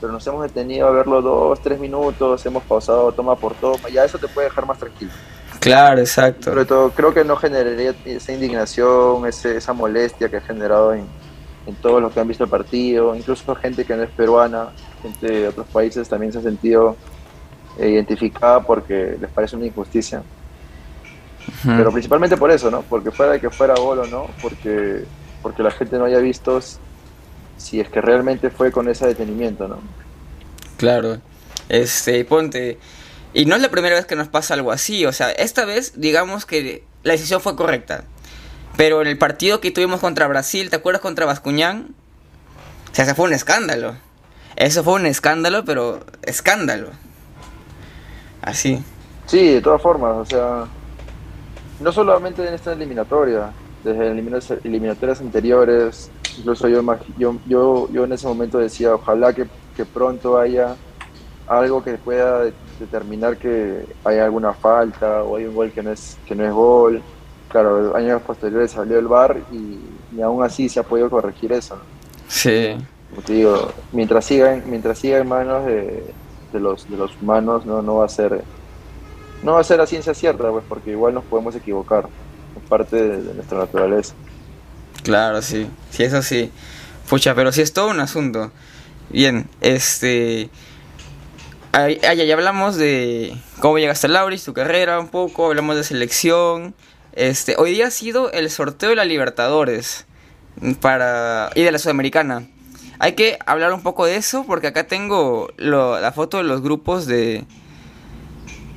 pero nos hemos detenido a verlo dos, tres minutos, hemos pausado toma por toma, ya eso te puede dejar más tranquilo. Claro, exacto. Pero todo, creo que no generaría esa indignación, esa molestia que ha generado en, en todos los que han visto el partido, incluso gente que no es peruana, gente de otros países también se ha sentido eh, identificada porque les parece una injusticia. Pero principalmente por eso, ¿no? Porque fuera de que fuera gol o no, porque, porque la gente no haya visto si es que realmente fue con ese detenimiento, ¿no? Claro. Este, ponte. Y no es la primera vez que nos pasa algo así. O sea, esta vez, digamos que la decisión fue correcta. Pero en el partido que tuvimos contra Brasil, ¿te acuerdas contra Bascuñán? O sea, ese fue un escándalo. Eso fue un escándalo, pero escándalo. Así. Sí, de todas formas, o sea, no solamente en esta eliminatoria, desde eliminatorias anteriores, incluso yo, yo, yo, yo en ese momento decía, ojalá que, que pronto haya algo que pueda determinar que hay alguna falta o hay un gol que no es, que no es gol claro, años posteriores salió el bar y, aún así se ha podido corregir eso. Sí. Como te digo, mientras siga, mientras siga en manos de, los, de los humanos, no, no va a ser no va a ser la ciencia cierta, pues, porque igual nos podemos equivocar. Es parte de, nuestra naturaleza. Claro, sí. Sí, eso sí. Pucha, pero sí es todo un asunto. Bien, este... ya hablamos de cómo llegaste a Lauris, tu carrera un poco, hablamos de selección, este, hoy día ha sido el sorteo de la Libertadores para y de la Sudamericana. Hay que hablar un poco de eso porque acá tengo la foto de los grupos de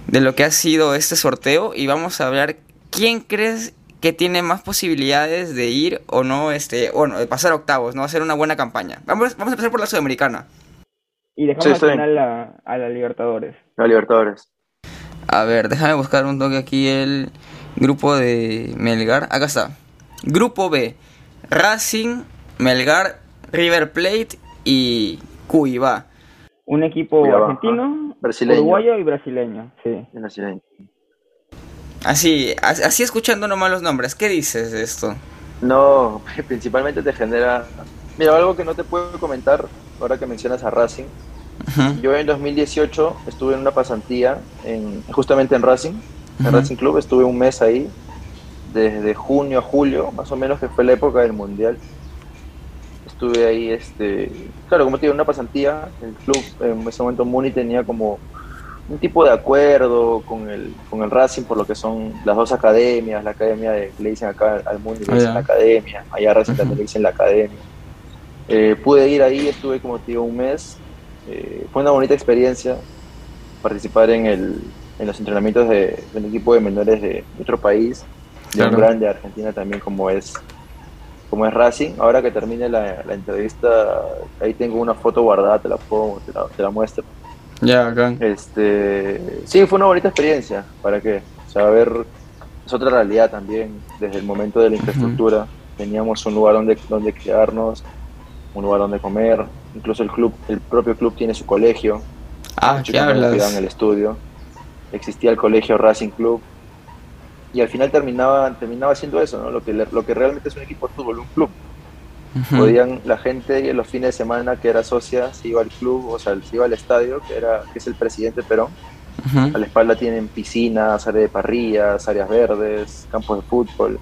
de lo que ha sido este sorteo y vamos a hablar quién crees que tiene más posibilidades de ir o no este bueno, de pasar octavos, no hacer una buena campaña. Vamos vamos a empezar por la Sudamericana. Y dejamos al final a, a la Libertadores. La Libertadores. A ver, déjame buscar un toque aquí el grupo de Melgar. Acá está. Grupo B. Racing, Melgar, River Plate y Cuiabá. Un equipo argentino, uruguayo y brasileño. Sí. Brasileño. Así, así escuchando nomás los nombres, ¿qué dices de esto? No, principalmente te genera... Mira, algo que no te puedo comentar ahora que mencionas a Racing. Yo en 2018 estuve en una pasantía en, justamente en Racing, en Racing Club, estuve un mes ahí, desde junio a julio, más o menos, que fue la época del Mundial. Estuve ahí, este, claro, como te digo, una pasantía, el club en ese momento Muni tenía como un tipo de acuerdo con el, con el Racing por lo que son las dos academias, la academia de, le dicen acá al Muni, le dicen la academia, allá Racing también le dicen la academia. Eh, pude ir ahí, estuve como te digo un mes, eh, fue una bonita experiencia participar en, el, en los entrenamientos de, del equipo de menores de, otro país, de un grande Argentina también como es como es Racing. Ahora que termine la, entrevista, ahí tengo una foto guardada, te la puedo, te la, muestro. Ya, acá. Este, sí, fue una bonita experiencia. ¿Para qué? O sea, ver, es otra realidad también desde el momento de la infraestructura. Teníamos un lugar donde, donde quedarnos, un lugar donde comer, incluso el club, el propio club tiene su colegio. Ah, ¿qué hablas? en el estudio. Existía el colegio Racing Club. Y al final terminaba, terminaba siendo eso, ¿no? Lo que, lo que realmente es un equipo de fútbol, un club. Podían, la gente los fines de semana que era socia se iba al club, o sea, se iba al estadio, que era que es el presidente Perón. A la espalda tienen piscinas, áreas de parrillas, áreas verdes, campos de fútbol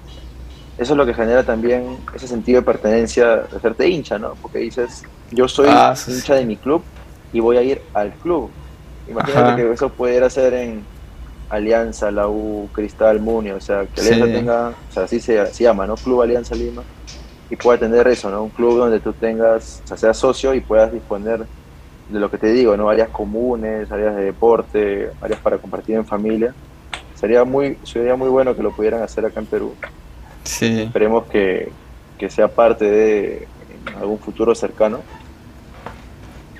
eso es lo que genera también ese sentido de pertenencia, de hacerte hincha, ¿no? Porque dices, yo soy ah, hincha de mi club y voy a ir al club. Imagínate que eso pudiera ser en Alianza, la U, Cristal, Muni, o sea, que Alianza tenga, o sea, así se, llama, ¿no? Club Alianza Lima, y pueda tener eso, ¿no? Un club donde tú tengas, o sea, seas socio y puedas disponer de lo que te digo, ¿no? Áreas comunes, áreas de deporte, áreas para compartir en familia. Sería muy, sería muy bueno que lo pudieran hacer acá en Perú. Sí. Esperemos que, sea parte de algún futuro cercano.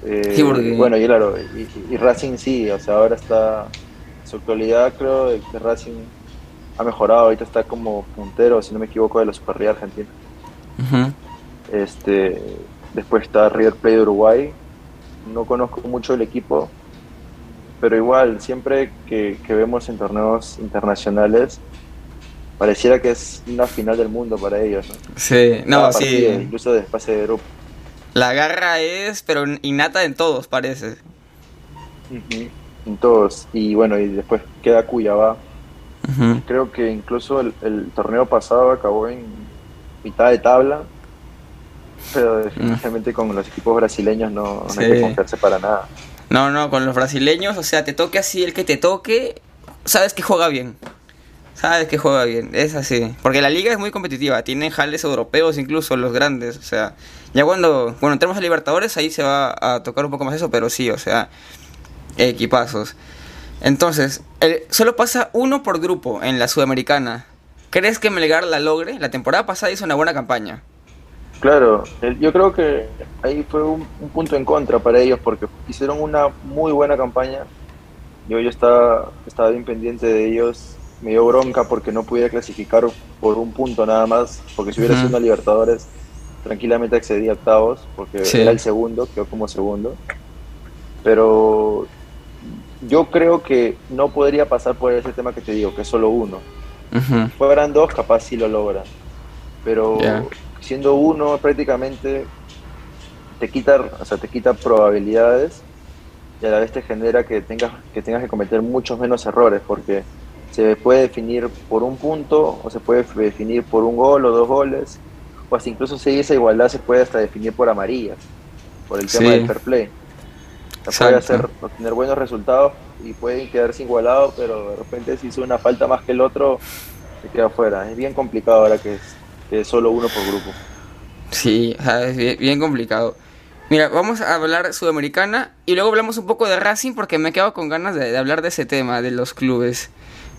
Eh, bueno, y claro, y, Racing sí, o sea, ahora está, su actualidad creo que Racing ha mejorado, ahorita está como puntero, si no me equivoco, de la Superliga Argentina. Este, después está River Plate de Uruguay, no conozco mucho el equipo, pero igual, siempre que, que vemos en torneos internacionales, pareciera que es una final del mundo para ellos. ¿no? Sí, no, sí. incluso de fase de grupo. La garra es, pero innata en todos, parece. En todos. Y bueno, y después queda Cuyabá. Creo que incluso el, torneo pasado acabó en mitad de tabla. Pero definitivamente con los equipos brasileños no, no hay que confiarse para nada. No, no, con los brasileños, o sea, te toque así el que te toque, sabes que juega bien. Sabes que juega bien, es así. Porque la liga es muy competitiva, tienen jales europeos incluso los grandes. O sea, ya cuando, bueno, entremos a Libertadores ahí se va a tocar un poco más eso, pero sí, o sea, equipazos. Entonces, el, solo pasa uno por grupo en la Sudamericana. ¿Crees que Melgar la logre? La temporada pasada hizo una buena campaña. Claro, yo creo que ahí fue un, punto en contra para ellos porque hicieron una muy buena campaña. Yo, yo estaba, estaba bien pendiente de ellos me dio bronca porque no pudiera clasificar por un punto nada más, porque si hubiera sido una Libertadores, tranquilamente accedía a octavos, porque era el segundo, quedó como segundo. Pero yo creo que no podría pasar por ese tema que te digo, que es solo uno. Fueran dos, capaz sí lo logran. Pero siendo uno prácticamente te quita, o sea, te quita probabilidades y a la vez te genera que tengas que tengas que cometer muchos menos errores, porque se puede definir por un punto o se puede definir por un gol o dos goles, o hasta incluso si esa igualdad se puede hasta definir por amarillas, por el tema del fair play. Puede hacer, obtener buenos resultados y pueden quedarse igualados, pero de repente si hizo una falta más que el otro, se queda fuera. Es bien complicado ahora que es, solo uno por grupo. Sí, es bien, complicado. Mira, vamos a hablar sudamericana y luego hablamos un poco de Racing porque me he quedado con ganas de hablar de ese tema, de los clubes.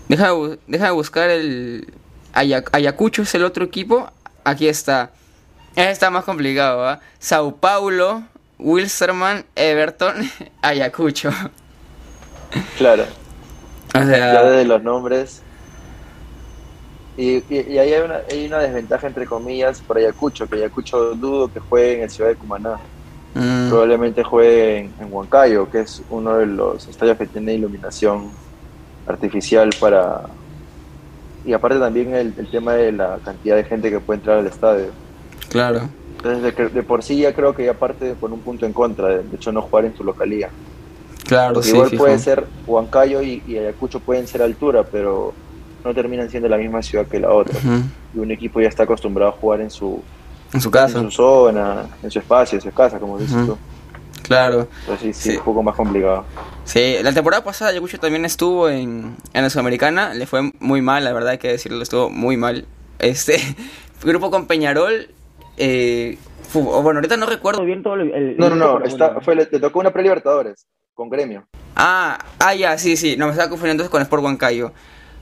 Deja, deja de buscar el... Ayacucho es el otro equipo. Aquí está. Está más complicado, ¿ah? Sao Paulo, Wilstermann, Everton, Ayacucho. Claro. O sea, Ya desde los nombres. Y, y- y ahí hay una, hay una desventaja, entre comillas, por Ayacucho, que Ayacucho dudo que juegue en el Ciudad de Cumaná. mm, Probablemente juegue en, en Huancayo, que es uno de los estadios que tiene iluminación artificial para... Y aparte también el, el tema de la cantidad de gente que puede entrar al estadio. claro. Entonces, de, por sí ya creo que ya parte con un punto en contra, de, de hecho no jugar en su localía. Claro, Porque sí, igual fijo. puede ser Huancayo y, y Ayacucho pueden ser altura, pero no terminan siendo la misma ciudad que la otra. Y un equipo ya está acostumbrado a jugar en su, En su en casa. su zona, en su espacio, en su casa, como dices tú. Claro. Entonces sí, sí, Sí. es un poco más complicado. Sí, la temporada pasada Ayacucho también estuvo en, en la Sudamericana, le fue muy mal, la verdad hay que decirlo, estuvo muy mal. Este grupo con Peñarol, eh, bueno, ahorita no recuerdo bien. todo el, el- No, no, no, está, fue, le, le tocó una pre-Libertadores con Gremio. Ah, ah, ya, sí, sí, no me estaba confundiendo con Sport Huancayo.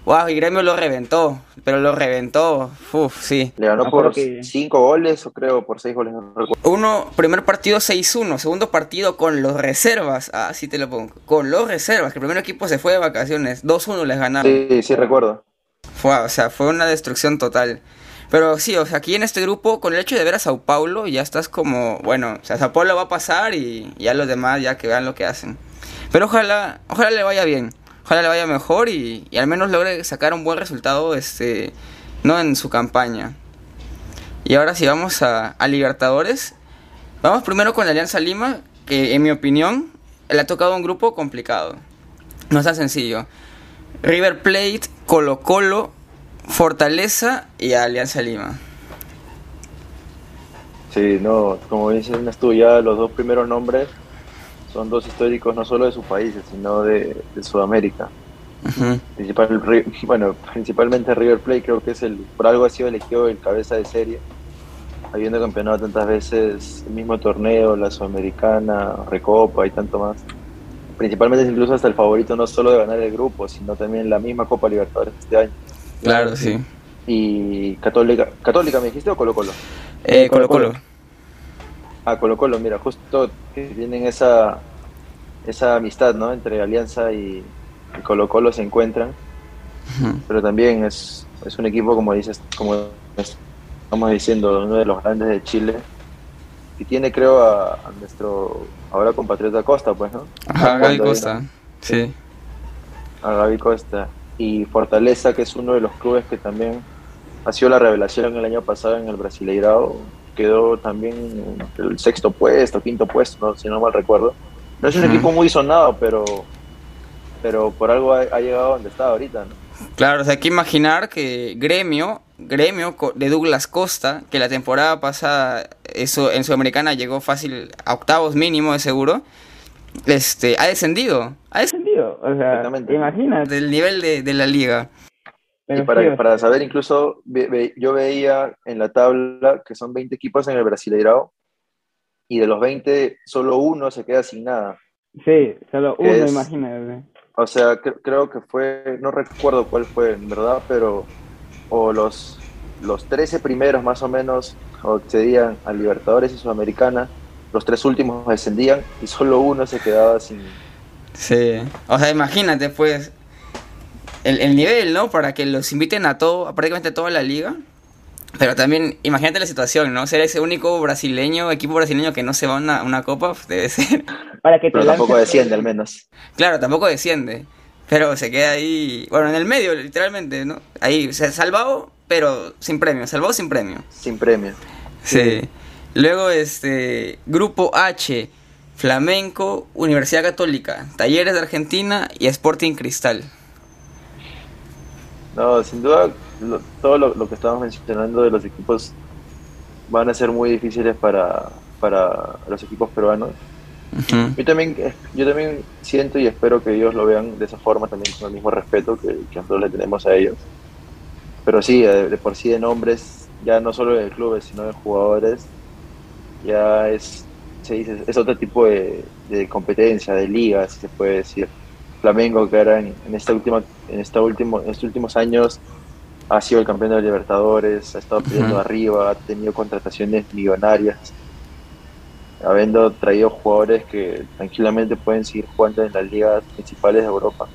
Wow, y Gremio lo reventó, pero lo reventó, uf, sí. Le ganó acuerdo por que- cinco goles, o creo por seis goles, no recuerdo. Uno, primer partido 6-1, segundo partido con los reservas, ah, sí te lo pongo, con los reservas, que el primer equipo se fue de vacaciones, 2-1 les ganaron. Sí, sí, recuerdo. Fue, o sea, fue una destrucción total. Pero sí, o sea, aquí en este grupo, con el hecho de ver a Sao Paulo, ya estás como, bueno, o sea, Sao Paulo va a pasar y ya los demás ya que vean lo que hacen. Pero ojalá, ojalá le vaya bien, ojalá le vaya mejor y, y al menos logre sacar un buen resultado, este, no en su campaña. Y ahora sí vamos a, a Libertadores. Vamos primero con la Alianza Lima, que en mi opinión le ha tocado un grupo complicado. No es tan sencillo. River Plate, Colo Colo, Fortaleza y Alianza Lima. Sí, no, como dices tú, ya los dos primeros nombres son dos históricos no solo de sus países, sino de, de Sudamérica. Principal, Ri- bueno, principalmente River Plate creo que es el, por algo ha sido elegido el cabeza de serie, habiendo campeonado tantas veces el mismo torneo, la Sudamericana, Recopa y tanto más. Principalmente incluso hasta el favorito no solo de ganar el grupo, sino también la misma Copa Libertadores este año. Claro, sí. Y Católica, Católica me dijiste o Colo Colo? Eh, Colo Colo. Ah, Colo Colo, mira, justo que tienen esa, esa amistad, ¿no? Entre Alianza y, y Colo Colo se encuentran, pero también es, es un equipo, como dices, como estamos diciendo, uno de los grandes de Chile, y tiene, creo, a, a nuestro ahora compatriota Costa, pues, ¿no? Ajá, Gaby Costa. Sí. A Gaby Costa. Y Fortaleza, que es uno de los clubes que también ha sido la revelación el año pasado en el Brasileirao, quedó también el sexto puesto, quinto puesto, ¿no? si no mal recuerdo. No es un Ujú. equipo muy sonado, pero, pero por algo ha, ha llegado donde está ahorita. ¿no? Claro, o sea, hay que imaginar que Gremio, Gremio de Douglas Costa, que la temporada pasada eso, en Sudamericana llegó fácil a octavos mínimo de seguro, este, ha descendido. Ha descendido. O sea, imagínate. del nivel de, de la liga. Pero y para, sí, para saber, incluso ve- ve- yo veía en la tabla que son 20 equipos en el Brasileirao, y de los 20, solo uno se queda sin nada. Sí, solo uno, Es- imagínate. O sea, cre- creo que fue, no recuerdo cuál fue en verdad, pero o los, los 13 primeros más o menos accedían a Libertadores y Sudamericana, los tres últimos descendían y solo uno se quedaba sin... Sí. O sea, imagínate, pues, el, el nivel, ¿no? Para que los inviten a todo, a prácticamente toda la liga. Pero también, imagínate la situación, ¿no? Ser ese único brasileño, equipo brasileño que no se va a una, una copa, pues, debe ser. Para que te Pero tampoco desciende al menos. Claro, tampoco desciende. Pero se queda ahí, bueno, en el medio, literalmente, ¿no? Ahí, o sea, salvado, pero sin premio, salvado sin premio. Sin premio. Sí. Luego, este, Grupo H, Flamenco, Universidad Católica, Talleres de Argentina y Sporting Cristal. No, sin duda, lo- todo lo, lo que estamos mencionando de los equipos van a ser muy difíciles para, para los equipos peruanos. Yo también, eh, yo también siento y espero que ellos lo vean de esa forma, también con el mismo respeto que, que nosotros le tenemos a ellos. Pero sí, de, de por sí de nombres, ya no solo de clubes, sino de jugadores, ya es, se dice, es otro tipo de, de competencia, de liga, si se puede decir. Flamengo, que ahora en, en esta última, en esta último, en estos últimos años ha sido el campeón de Libertadores, ha estado peleando Ujú. arriba, ha tenido contrataciones millonarias. habiendo traído jugadores que tranquilamente pueden seguir jugando en las ligas principales de Europa.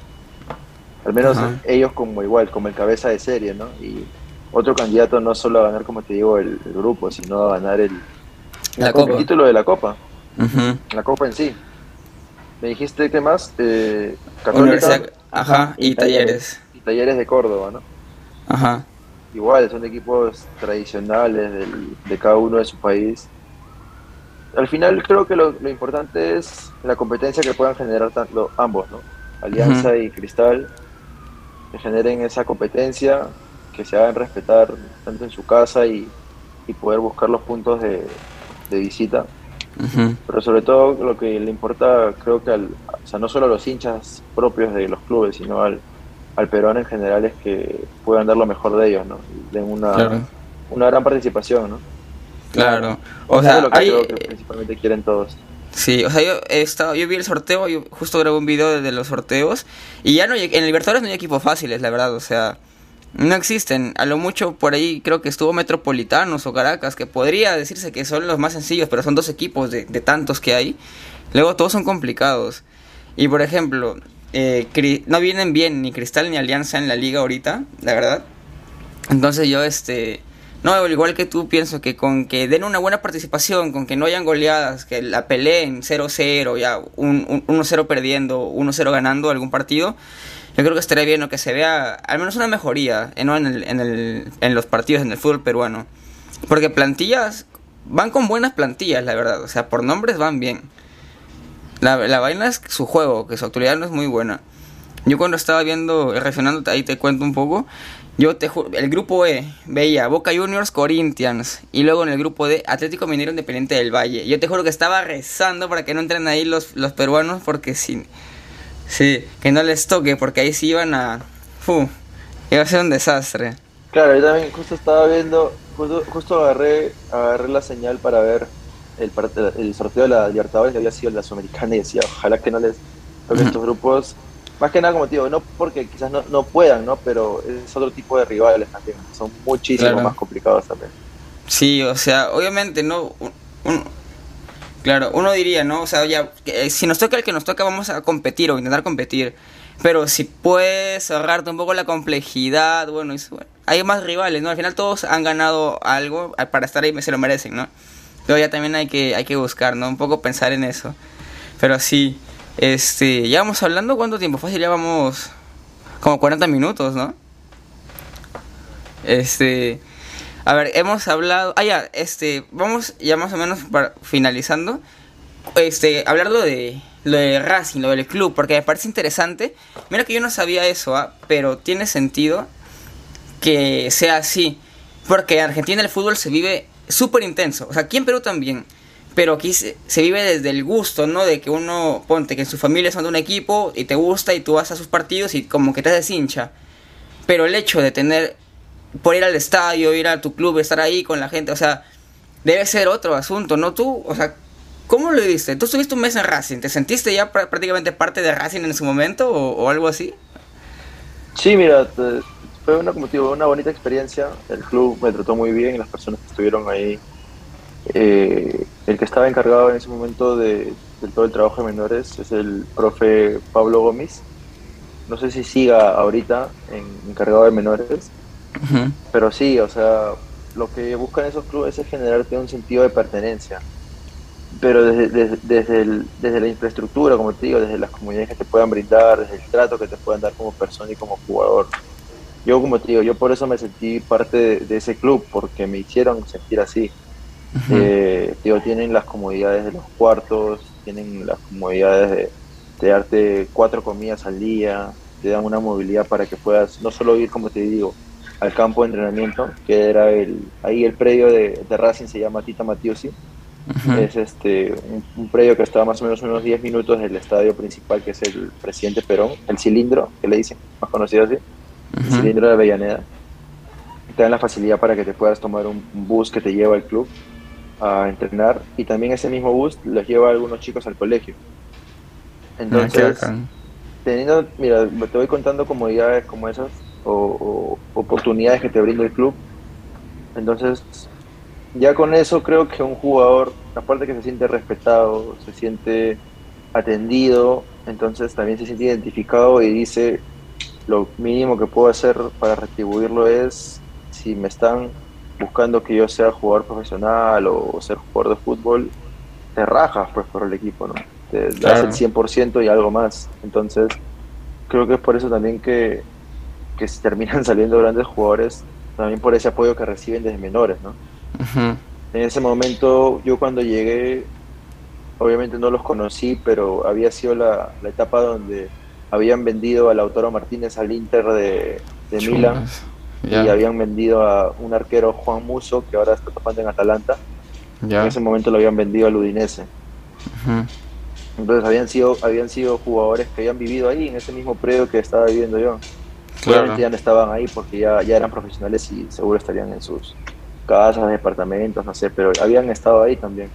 Al menos ellos como igual, como el cabeza de serie, ¿no? Y otro candidato no solo a ganar, como te digo, el, grupo, sino a ganar el, título de la Copa. La Copa en sí. Me dijiste, ¿qué más? Eh, Universidad, ajá, y, talleres. Y talleres de Córdoba, ¿no? Ajá. Igual, son equipos tradicionales de cada uno de su país. Al final creo que lo, importante es la competencia que puedan generar tanto, ambos, ¿no? Alianza y Cristal, que generen esa competencia, que se hagan respetar tanto en su casa y, poder buscar los puntos de, visita. Pero sobre todo lo que le importa, creo que al, o sea, no solo a los hinchas propios de los clubes, sino al, al peruano en general es que puedan dar lo mejor de ellos, ¿no? Den una, una gran participación, ¿no? Claro. O, sea, lo que creo que principalmente quieren todos. Sí, o sea, yo he estado, yo vi el sorteo, yo justo grabé un video de, los sorteos y ya no en Libertadores no hay equipos fáciles, la verdad, o sea, no existen. A lo mucho por ahí creo que estuvo Metropolitanos o Caracas, que podría decirse que son los más sencillos, pero son dos equipos de, tantos que hay. Luego todos son complicados. Y por ejemplo, eh, no vienen bien ni Cristal ni Alianza en la liga ahorita, la verdad. Entonces yo, este, no, igual que tú, pienso que con que den una buena participación, con que no hayan goleadas, que la peleen 0-0, ya 1-0 perdiendo, 1-0 ganando algún partido, yo creo que estaría bien o que se vea al menos una mejoría en, el, en, el, en los partidos en el fútbol peruano. Porque plantillas, van con buenas plantillas, la verdad. O sea, por nombres van bien. La, vaina es su juego, que su actualidad no es muy buena. Yo cuando estaba viendo, reaccionando, ahí te cuento un poco. Yo te el grupo E veía Boca Juniors, Corinthians. Y luego en el grupo D, Atlético Minero Independiente del Valle. Yo te juro que estaba rezando para que no entren ahí los, los peruanos, porque sí, sí, que no les toque, porque ahí sí iban a. Fu, iba a ser un desastre. Claro, yo también justo estaba viendo, justo, agarré, agarré la señal para ver el, el sorteo de la Libertadores que había sido la Sudamericana y decía, ojalá que no les toque estos grupos. Más que nada, como te digo, no porque quizás no, no puedan, ¿no? Pero es otro tipo de rivales también, son muchísimo más complicados también. Sí, o sea, obviamente, ¿no? Claro, uno diría, ¿no? O sea, ya, eh, si nos toca el que nos toca, vamos a competir o intentar competir. Pero si puedes ahorrarte un poco la complejidad, bueno, hay más rivales, ¿no? Al final todos han ganado algo para estar ahí, se lo merecen, ¿no? Pero ya también hay que, hay que buscar, ¿no? Un poco pensar en eso. Pero sí, este, ya vamos hablando, ¿cuánto tiempo? Fácil, ya vamos como 40 minutos, ¿no? Este, a ver, hemos hablado, ah, ya, este, vamos ya más o menos finalizando. Este, hablar lo de, lo de Racing, lo del club, porque me parece interesante. Mira que yo no sabía eso, ¿ah? pero tiene sentido que sea así. Porque en Argentina el fútbol se vive súper intenso. O sea, aquí en Perú también. Pero aquí se, vive desde el gusto, ¿no? De que uno, ponte, que en su familia son de un equipo y te gusta y tú vas a sus partidos y como que te haces hincha. Pero el hecho de tener, por ir al estadio, ir a tu club, estar ahí con la gente, o sea, debe ser otro asunto, ¿no? Tú, o sea, ¿cómo lo viste? ¿Tú estuviste un mes en Racing? ¿Te sentiste ya prácticamente parte de Racing en su momento o, algo así? Sí, mira, fue una, como una bonita experiencia. El club me trató muy bien, las personas que estuvieron ahí. Eh, el que estaba encargado en ese momento de, todo el trabajo de menores es el profe Pablo Gómez. No sé si siga ahorita en, encargado de menores, pero sí, o sea, lo que buscan esos clubes es generarte un sentido de pertenencia. Pero desde, desde, desde la infraestructura, como te digo, desde las comunidades que te puedan brindar, desde el trato que te puedan dar como persona y como jugador yo como te digo, yo por eso me sentí parte de, ese club, porque me hicieron sentir así. Eh, digo, tienen las comodidades de los cuartos, tienen las comodidades de, darte cuatro comidas al día, te dan una movilidad para que puedas no solo ir, como te digo, al campo de entrenamiento, que era el, ahí el predio de, Racing se llama Tita Matiusi. Es este un, predio que estaba más o menos unos 10 minutos del estadio principal, que es el Presidente Perón, el cilindro, que le dicen, más conocido así el cilindro de Avellaneda. Te dan la facilidad para que te puedas tomar un, bus que te lleva al club a entrenar y también ese mismo bus los lleva a algunos chicos al colegio. Entonces, teniendo, mira, te voy contando comodidades como esas o, oportunidades que te brinda el club. Entonces, ya con eso creo que un jugador, aparte que se siente respetado, se siente atendido, entonces también se siente identificado y dice, lo mínimo que puedo hacer para retribuirlo es, si me están buscando que yo sea jugador profesional o ser jugador de fútbol, te rajas pues por el equipo, ¿no? Te das el 100% y algo más. Entonces, creo que es por eso también que, que terminan saliendo grandes jugadores, también por ese apoyo que reciben desde menores, ¿no? En ese momento, yo cuando llegué, obviamente no los conocí, pero había sido la, etapa donde habían vendido a Lautaro Martínez al Inter de, de Milán y habían vendido a un arquero Juan Muso que ahora está topando en Atalanta. En ese momento lo habían vendido al Udinese. Entonces habían sido, habían sido jugadores que habían vivido ahí, en ese mismo predio que estaba viviendo yo. Claro. ya no estaban ahí porque ya, ya eran profesionales y seguro estarían en sus casas, departamentos, no sé, pero habían estado ahí también.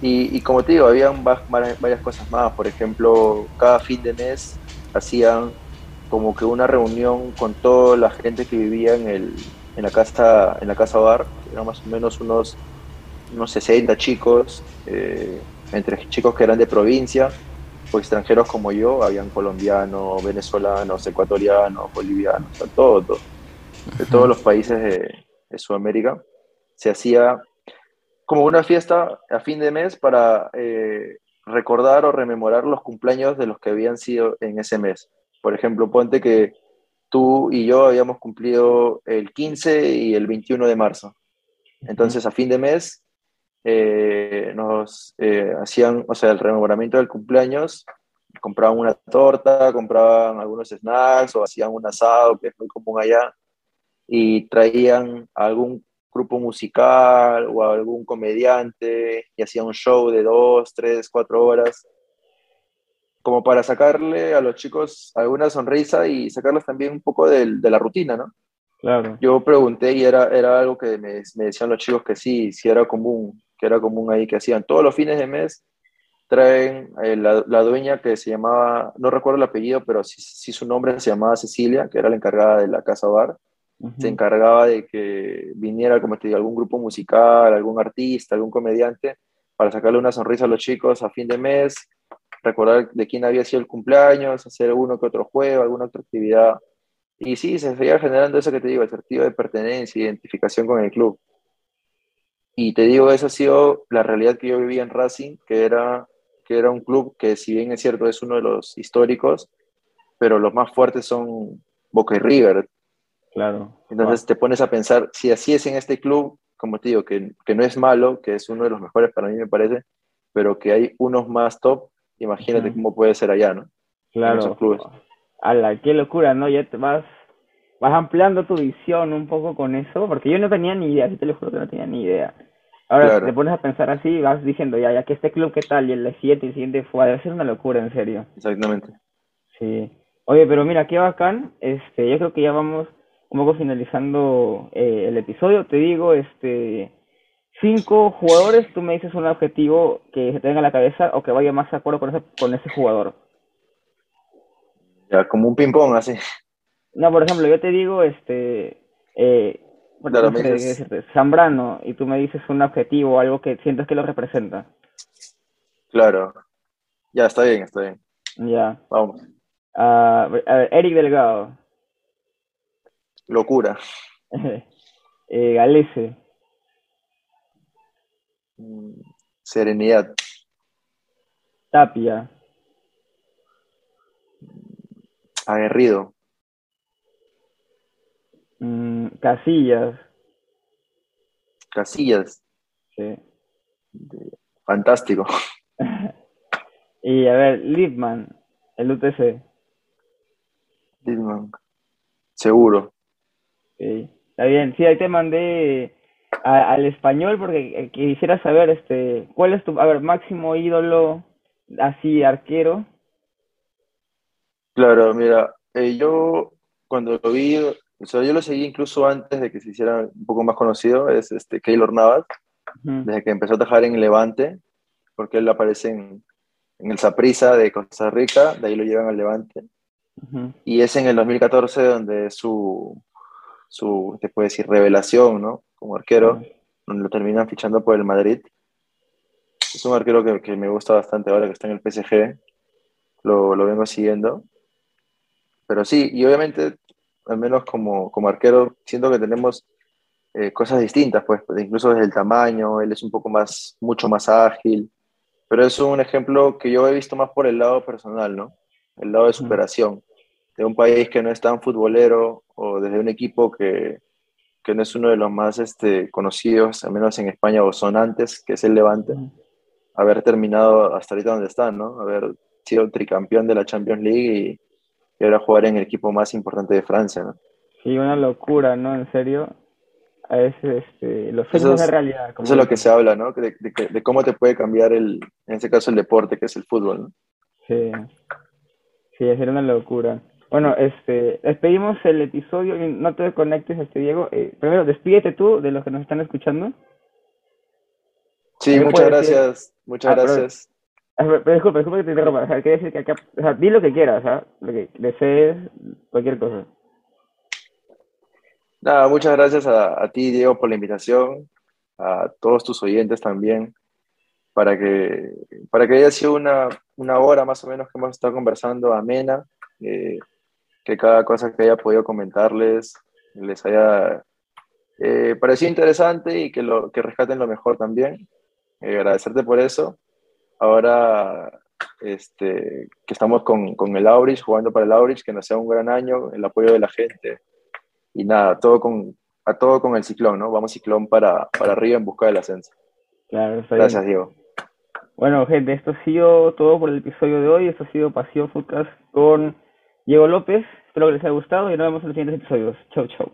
y, y, como te digo, habían varias cosas más. Por ejemplo, cada fin de mes hacían como que una reunión con toda la gente que vivía en, el, en la casa en la casa bar, eran más o menos unos, unos 60 chicos, eh, entre chicos que eran de provincia o extranjeros como yo, habían colombianos, venezolanos, ecuatorianos, bolivianos, o todo, de todos los países de, de Sudamérica, se hacía como una fiesta a fin de mes para eh, recordar o rememorar los cumpleaños de los que habían sido en ese mes. Por ejemplo, ponte que tú y yo habíamos cumplido el 15 y el 21 de marzo. Entonces, a fin de mes eh, nos eh, hacían, o sea, el rememoramiento del cumpleaños, compraban una torta, compraban algunos snacks o hacían un asado, que es muy común allá, y traían algún grupo musical o algún comediante y hacían un show de dos, tres, cuatro horas, como para sacarle a los chicos alguna sonrisa y sacarles también un poco de, de la rutina, ¿no? Claro. Yo pregunté y era, era algo que me, me, decían los chicos que sí, sí era común, que era común ahí, que hacían todos los fines de mes, traen eh, la, la, dueña que se llamaba, no recuerdo el apellido, pero sí, sí, su nombre se llamaba Cecilia, que era la encargada de la casa bar, se encargaba de que viniera, como te digo, algún grupo musical, algún artista, algún comediante, para sacarle una sonrisa a los chicos a fin de mes, recordar de quién había sido el cumpleaños, hacer uno que otro juego, alguna otra actividad. Y sí, se seguía generando eso que te digo, el sentido de pertenencia, identificación con el club. Y te digo, esa ha sido la realidad que yo vivía en Racing, que era, que era un club que si bien es cierto es uno de los históricos, pero los más fuertes son Boca y River, Claro. Entonces te pones a pensar, si así es en este club, como te digo, que, que, no es malo, que es uno de los mejores para mí me parece, pero que hay unos más top, imagínate cómo puede ser allá, ¿no? Claro. En esos clubes. la qué locura, ¿no? Ya te vas, vas ampliando tu visión un poco con eso, porque yo no tenía ni idea, si te lo juro que no tenía ni idea. Ahora te pones a pensar así, vas diciendo, ya, ya que este club, ¿qué tal? Y el siguiente, el siguiente fue, debe ser una locura, en serio. Exactamente. Sí. Oye, pero mira, qué bacán, este, yo creo que ya vamos un poco finalizando eh, el episodio, te digo, este, cinco jugadores, tú me dices un objetivo que se tenga en la cabeza o que vaya más de acuerdo con ese, con ese jugador. Ya, como un ping-pong, así. No, por ejemplo, yo te digo, este, eh, Zambrano, y tú me dices un objetivo, algo que sientes que lo representa. Claro. Ya, está bien, está bien. Ya. Vamos. a ver, Eric Delgado. Locura. eh, Galese. Mm, serenidad. Tapia. Aguerrido. Mm, Casillas. Casillas. Sí. Fantástico. y a ver, Lipman, el UTC. Lipman. Seguro. Está bien, sí, ahí te mandé al español porque eh, quisiera saber, este, ¿cuál es tu, a ver, máximo ídolo, así, arquero? Claro, mira, eh, yo cuando lo vi, o sea, yo lo seguí incluso antes de que se hiciera un poco más conocido, es este Keylor Navas, desde que empezó a trabajar en Levante, porque él aparece en, en el Saprissa de Costa Rica, de ahí lo llevan al Levante. Y es en el 2014 donde su, su, te puede decir, revelación, ¿no? Como arquero. lo terminan fichando por el Madrid. Es un arquero que, que me gusta bastante ahora que está en el PSG, lo, lo vengo siguiendo. Pero sí, y obviamente, al menos como, como arquero, siento que tenemos eh, cosas distintas, pues, incluso desde el tamaño, él es un poco más, mucho más ágil, pero es un ejemplo que yo he visto más por el lado personal, ¿no? El lado de superación, de un país que no es tan futbolero o desde un equipo que, que no es uno de los más este, conocidos, al menos en España o son antes, que es el Levante, haber terminado hasta ahorita donde están, ¿no? Haber sido tricampeón de la Champions League y, y ahora jugar en el equipo más importante de Francia, ¿no? Sí, una locura, ¿no? En serio. A veces este, los sueños de realidad. eso es lo que se habla, ¿no? De, de, cómo te puede cambiar, el, en este caso, el deporte, que es el fútbol, ¿no? Sí. Sí, es una locura. Bueno, este, despedimos el episodio. No te conectes, este Diego. Eh, primero, despídete tú de los que nos están escuchando. Sí, muchas gracias. Muchas ah, gracias. Pero, pero, disculpa, disculpa que te interrumpa. O sea, quiere decir que acá, o sea, di lo que quieras, ¿ah? Lo que desees, cualquier cosa. Nada, muchas gracias a, a, ti, Diego, por la invitación, a todos tus oyentes también, para que, para que haya sido una, una hora más o menos que hemos estado conversando amena, eh, que cada cosa que haya podido comentarles les haya eh, parecido interesante y que, lo, que rescaten lo mejor también. Eh, agradecerte por eso ahora este, que estamos con, con el Aurich, jugando para el Aurich, que nos sea un gran año, el apoyo de la gente. Y nada, todo con, a todo con el ciclón, ¿no? Vamos ciclón para, para arriba en busca del ascenso. Claro, Gracias, Diego. Bueno, gente, esto ha sido todo por el episodio de hoy. Esto ha sido Pasión Footcast con Diego López. Espero que les haya gustado y nos vemos en los siguientes episodios. Chau, chau.